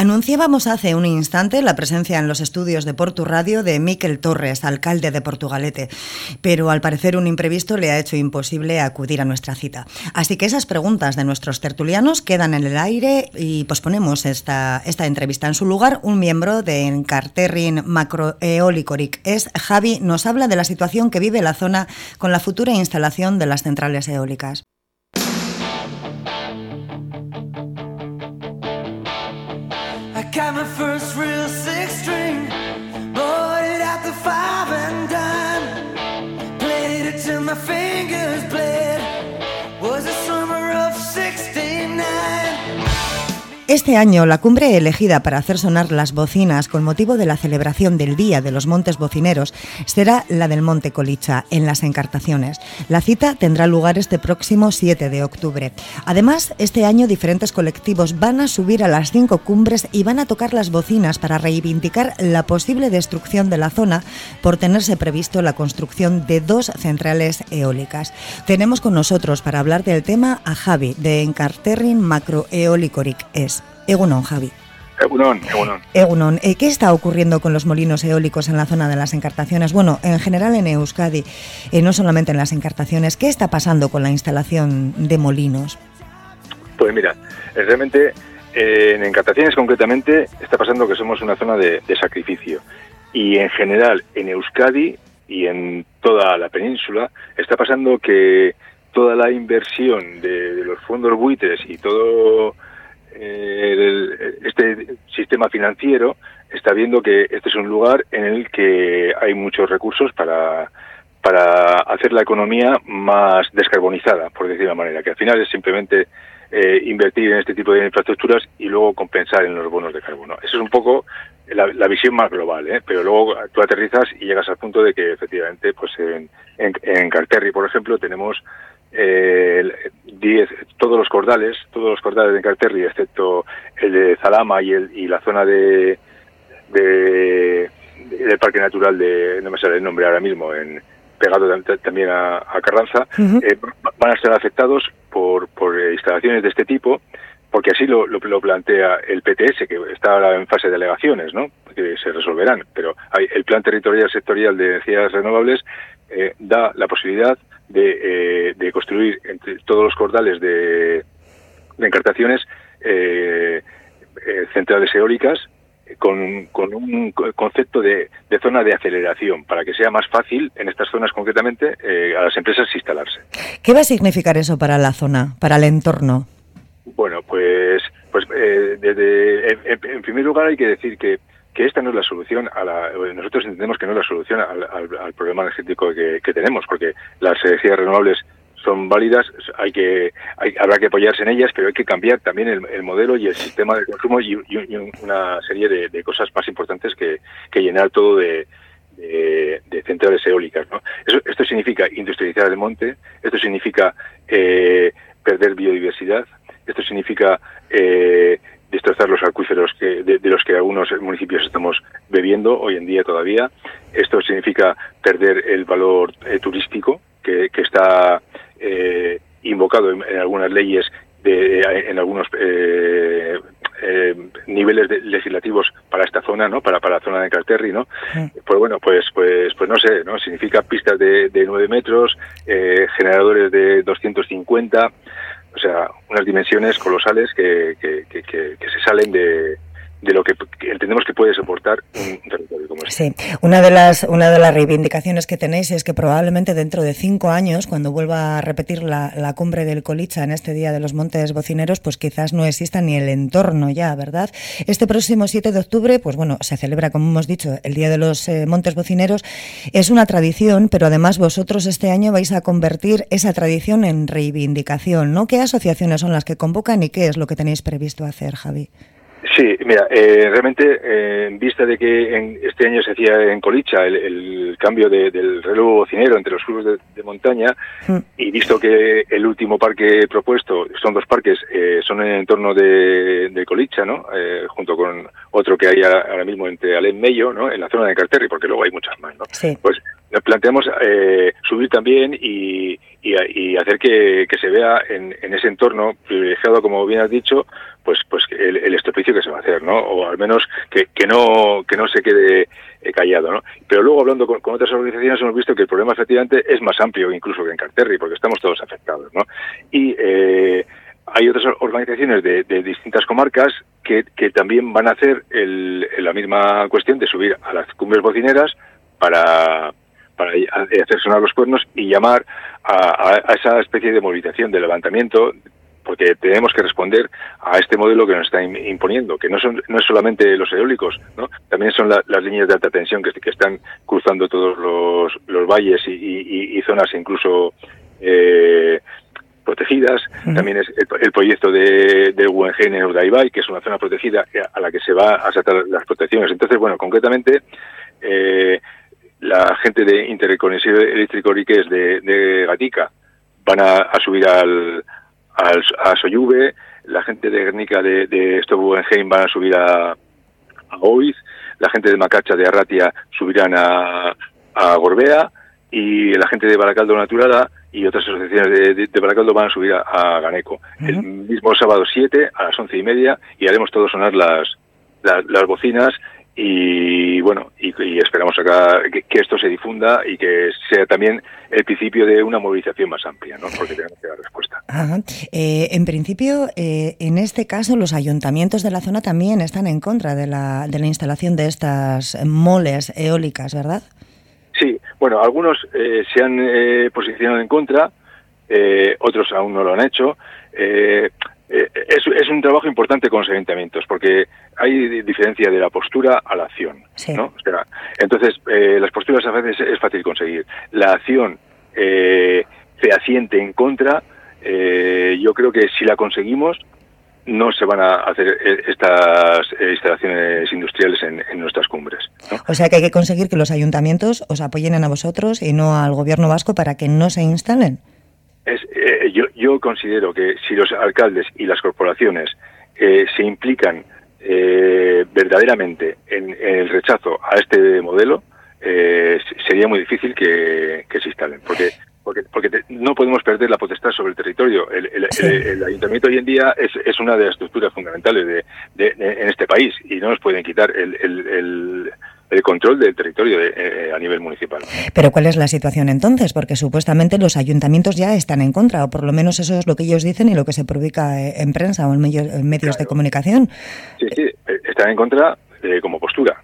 Anunciábamos hace un instante la presencia en los estudios de Portu Radio de Miquel Torres, alcalde de Portugalete, pero al parecer un imprevisto le ha hecho imposible acudir a nuestra cita. Así que esas preguntas de nuestros tertulianos quedan en el aire y posponemos esta, esta entrevista. En su lugar, un miembro de Encarterrin Macroeolicoric es Javi, nos habla de la situación que vive la zona con la futura instalación de las centrales eólicas. Este año, la cumbre elegida para hacer sonar las bocinas con motivo de la celebración del Día de los Montes Bocineros será la del Monte Colicha, en las Encartaciones. La cita tendrá lugar este próximo 7 de octubre. Además, este año diferentes colectivos van a subir a las cinco cumbres y van a tocar las bocinas para reivindicar la posible destrucción de la zona por tenerse previsto la construcción de dos centrales eólicas. Tenemos con nosotros para hablar del tema a Javi, de Encarterrin Macroeolicoric es. Egunon, Javi. Egunon, Egunon. Egunon, eh, ¿qué está ocurriendo con los molinos eólicos en la zona de las encartaciones? Bueno, en general en Euskadi, eh, no solamente en las encartaciones. ¿Qué está pasando con la instalación de molinos? Pues mira, realmente eh, en Encartaciones concretamente está pasando que somos una zona de, de sacrificio. Y en general en Euskadi y en toda la península está pasando que toda la inversión de, de los fondos buitres y todo eh, este sistema financiero está viendo que este es un lugar en el que hay muchos recursos para, para hacer la economía más descarbonizada, por decir de una manera, que al final es simplemente eh, invertir en este tipo de infraestructuras y luego compensar en los bonos de carbono. Esa es un poco la, la visión más global, ¿eh? pero luego tú aterrizas y llegas al punto de que efectivamente, pues en, en, en Carterri, por ejemplo, tenemos eh, 10, todos los cordales, todos los cordales de Carterri, excepto el de Zalama y, el, y la zona de, de, del Parque Natural de, no me sale el nombre ahora mismo, en pegado tam- también a, a Carranza, eh, van a estar afectados por, por instalaciones de este tipo, porque así lo, lo, lo plantea el PTS, que está ahora en fase de alegaciones, ¿no? que se resolverán, pero hay, el Plan Territorial Sectorial de Energías Renovables eh, da la posibilidad de, eh, de construir entre todos los cordales de, de encartaciones eh, eh, centrales eólicas con, con un co- concepto de, de zona de aceleración para que sea más fácil en estas zonas concretamente eh, a las empresas instalarse. ¿Qué va a significar eso para la zona, para el entorno? Bueno, pues, pues eh, desde, en primer lugar hay que decir que, que esta no es la solución a la, nosotros entendemos que no es la solución al, problema energético que, tenemos, porque las energías renovables son válidas, hay que hay- habrá que apoyarse en ellas, pero hay que cambiar también el, el modelo y el sistema de consumo y, una serie de, cosas más importantes que, llenar todo de centrales eólicas. ¿no? Eso- esto significa industrializar el monte, esto significa eh, perder biodiversidad, esto significa eh, destrozar los acuíferos que, de, de los que algunos municipios estamos bebiendo hoy en día todavía. Esto significa perder el valor eh, turístico que, que está eh, invocado en, en algunas leyes, de, en algunos eh, eh, niveles de- legislativos para esta zona, ¿no? Para, para la zona de Carterri, ¿no? Pues bueno, pues, pues, pues no sé, ¿no? Significa pistas de, de 9 metros, eh, generadores de 250, o sea, unas dimensiones colosales que, que, que, que- se salen de, de lo que, entendemos que puede soportar un territorio como este. Sí, una de las una de las reivindicaciones que tenéis es que probablemente dentro de cinco años, cuando vuelva a repetir la, la cumbre del Colicha en este día de los Montes Bocineros, pues quizás no exista ni el entorno ya, ¿verdad? Este próximo 7 de octubre, pues bueno, se celebra, como hemos dicho, el Día de los eh, Montes Bocineros. Es una tradición, pero además vosotros este año vais a convertir esa tradición en reivindicación, ¿no? ¿Qué asociaciones son las que convocan y qué es lo que tenéis previsto hacer, Javi? Sí, mira, eh, realmente eh, en vista de que en, este año se hacía en Colicha el, el cambio de- del relevo bocinero entre los clubes de, de montaña y visto que el último parque propuesto son dos parques, eh, son en el entorno de, de Colicha, ¿no? Eh, junto con otro que hay ahora mismo entre Alén Mello, ¿no? En la zona de Carterri, porque luego hay muchas más, ¿no? Sí. Pues planteamos eh, subir también y, y, y hacer que, que se vea en, en ese entorno privilegiado, como bien has dicho, pues pues el, el estropicio que se va a hacer, ¿no? O al menos que, que no que no se quede eh, callado, ¿no? Pero luego hablando con, con otras organizaciones hemos visto que el problema efectivamente es más amplio incluso que en Carterri, porque estamos todos afectados, ¿no? Y eh, hay otras organizaciones de, de distintas comarcas que, que también van a hacer el- la misma cuestión de subir a las cumbres bocineras para para hacer sonar los cuernos y llamar a, a- a esa especie de movilización de levantamiento porque tenemos que responder a este modelo que nos está im- imponiendo, que no son no es solamente los eólicos, ¿no? también son la- las líneas de alta tensión que, que están cruzando todos los, los valles y, y- y zonas incluso eh, protegidas. También es el, el proyecto de, del Guggenheim en Urdaibai, que es una zona protegida eh, a la que se va a saltar las protecciones. Entonces, bueno, concretamente, eh, la gente de Interconexión Eléctrico Riqués de, de Gatica van a, a subir al, al, a Soyuve, la gente de Guernica de, de Stop Guggenheim van a subir a, a Oiz, la gente de Macacha de Arratia subirán a, a Gorbea y la gente de Baracaldo Naturada y otras asociaciones de, de, de Baracaldo van a subir a, a Ganeco. El mismo sábado 7 a las once y media y haremos todos sonar las, las, las bocinas y bueno, y, y esperamos acá que, que esto se difunda y que sea también el principio de una movilización más amplia, ¿no? Porque tenemos que dar respuesta. Ajá. Eh, en principio, eh, en este caso, los ayuntamientos de la zona también están en contra de la, de la instalación de estas moles eólicas, ¿verdad? Sí, bueno, algunos eh, se han eh, posicionado en contra, eh, otros aún no lo han hecho. Eh, es, es un trabajo importante con los ayuntamientos, porque hay diferencia de la postura a la acción. ¿no? O sea, entonces, eh, las posturas a veces es fácil conseguir. La acción eh, fehaciente en contra, eh, yo creo que si la conseguimos, no se van a hacer eh, estas instalaciones industriales en, en nuestras cumbres. ¿no? O sea que hay que conseguir que los ayuntamientos os apoyen a vosotros y no al gobierno vasco para que no se instalen. Es, eh, yo, yo considero que si los alcaldes y las corporaciones eh, se implican eh, verdaderamente en, en el rechazo a este modelo, eh, sería muy difícil que, que se instalen, porque porque, porque te- no podemos perder la potestad sobre el territorio. El, el- el- el ayuntamiento hoy en día es, es una de las estructuras fundamentales de, de- de- en este país y no nos pueden quitar el, el- control del territorio de- eh, a nivel municipal. Pero ¿cuál es la situación entonces? Porque supuestamente los ayuntamientos ya están en contra, o por lo menos eso es lo que ellos dicen y lo que se publica eh, en prensa o en medios, en medios de comunicación. Sí, sí, eh, están en contra eh, como postura.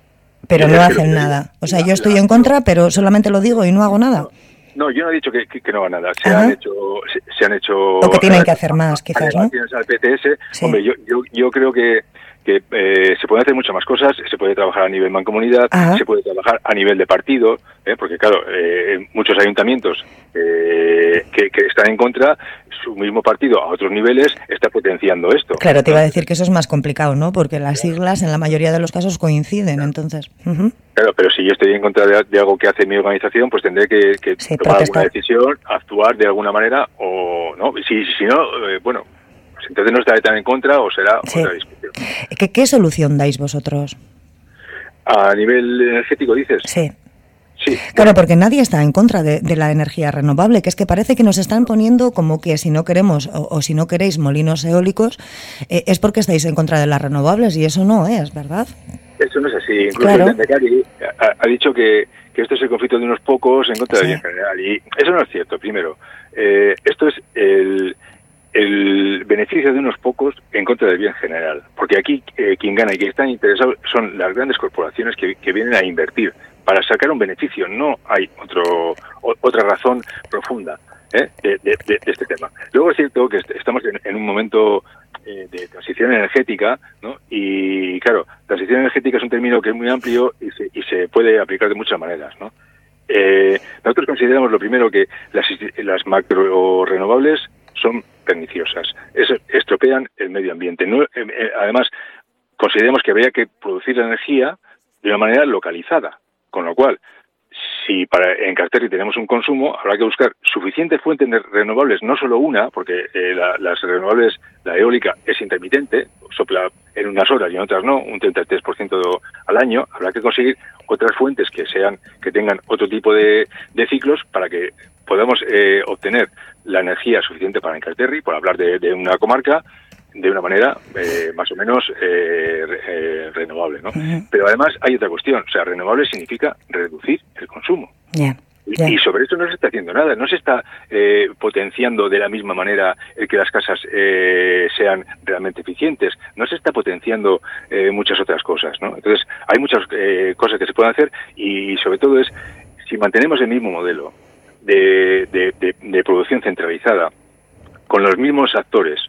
Pero no hacen nada. O sea, yo estoy en contra, pero solamente lo digo y no hago nada. No, yo no he dicho que, que- que no va nada. Se Ajá. han hecho, se, se han hecho. O que tienen que hacer más, quizás, ¿no? al PTS. Sí. Hombre, yo, yo, yo creo que, que eh, se pueden hacer muchas más cosas. Se puede trabajar a nivel mancomunidad, Ajá. se puede trabajar a nivel de partido, ¿eh? porque claro, eh, muchos ayuntamientos eh, que, que están en contra, su mismo partido a otros niveles está potenciando esto. Claro, te iba a decir que eso es más complicado, ¿no? Porque las siglas en la mayoría de los casos coinciden, entonces. Claro, pero si yo estoy en contra de, de algo que hace mi organización, pues tendré que, que tomar protestar. alguna decisión, actuar de alguna manera o no. Si, si no, eh, bueno, pues entonces no estaré tan en contra o será Sí. otra discusión. ¿Qué, qué solución dais vosotros? A nivel energético, dices. Sí. Sí. Claro, porque nadie está en contra de, de la energía renovable, que es que parece que nos están poniendo como que si no queremos o, o si no queréis molinos eólicos, eh, es porque estáis en contra de las renovables y eso no es, ¿verdad? Eso no es así. Incluso Claro. el ha, ha dicho que, que esto es el conflicto de unos pocos en contra del bien general. Y eso no es cierto, primero. Eh, esto es el, el beneficio de unos pocos en contra del bien general. Porque aquí eh, quien gana y quien están interesados son las grandes corporaciones que, vienen a invertir para sacar un beneficio. No hay otro, o- otra razón profunda ¿eh? de, de- de- este tema. Luego es cierto que est- estamos en, un momento eh, de transición energética, ¿no? Y claro, transición energética es un término que es muy amplio y se, y se puede aplicar de muchas maneras, ¿no? Eh, nosotros consideramos lo primero que las, las macro renovables son perniciosas, es, estropean el medio ambiente. No, eh, eh, además, consideramos que habría que producir energía de una manera localizada, con lo cual, si para en Carterri tenemos un consumo, habrá que buscar suficientes fuentes de renovables, no solo una, porque eh, la- las renovables, la eólica es intermitente, sopla en unas horas y en otras no, un 33% al año, habrá que conseguir otras fuentes que sean que tengan otro tipo de, de ciclos para que podamos eh, obtener la energía suficiente para Encarterri, por hablar de, de una comarca, de una manera eh, más o menos eh, re- eh, renovable, ¿no? Pero además hay otra cuestión, o sea, renovable significa reducir el consumo. Y- sobre esto no se está haciendo nada, no se está eh, potenciando de la misma manera el que las casas eh, sean realmente eficientes, no se está potenciando eh, muchas otras cosas, ¿no? Entonces, hay muchas eh, cosas que se pueden hacer y sobre todo es, si mantenemos el mismo modelo de, de- de- de producción centralizada con los mismos actores,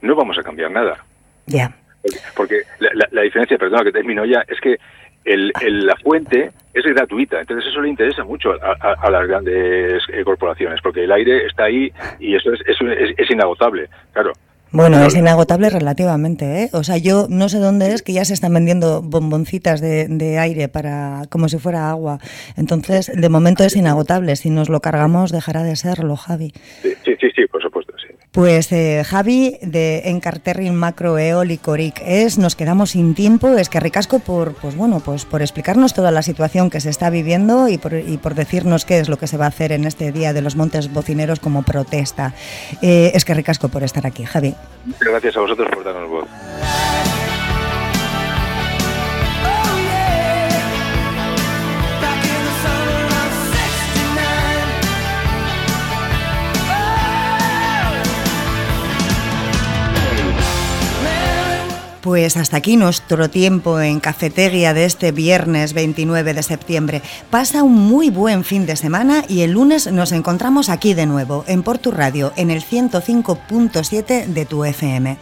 no vamos a cambiar nada. Ya. Porque- Porque la, la- la diferencia, perdona que termino ya, es que el, el- la fuente es gratuita, entonces eso le interesa mucho a, a- a las grandes eh, corporaciones, porque el aire está ahí y eso es, es, es- es inagotable, claro. Bueno, es inagotable relativamente, ¿eh? O sea, yo no sé dónde es que ya se están vendiendo bomboncitas de, de aire para como si fuera agua. Entonces, de momento es inagotable. Si nos lo cargamos, dejará de serlo, Javi. Sí, sí, sí, sí, por supuesto, sí. Pues eh, Javi de Encarterrin Macro Eolicoric es, nos quedamos sin tiempo, es que ricasco por, pues bueno, pues por explicarnos toda la situación que se está viviendo y por, y por decirnos qué es lo que se va a hacer en este Día de los Montes Bocineros como protesta. Eh, es que ricasco por estar aquí, Javi. Muchas gracias a vosotros por darnos voz. Pues hasta aquí nuestro tiempo en Cafetería de este viernes 29 de septiembre. Pasa un muy buen fin de semana y el lunes nos encontramos aquí de nuevo, en Portu Radio, en el 105.7 de tu FM.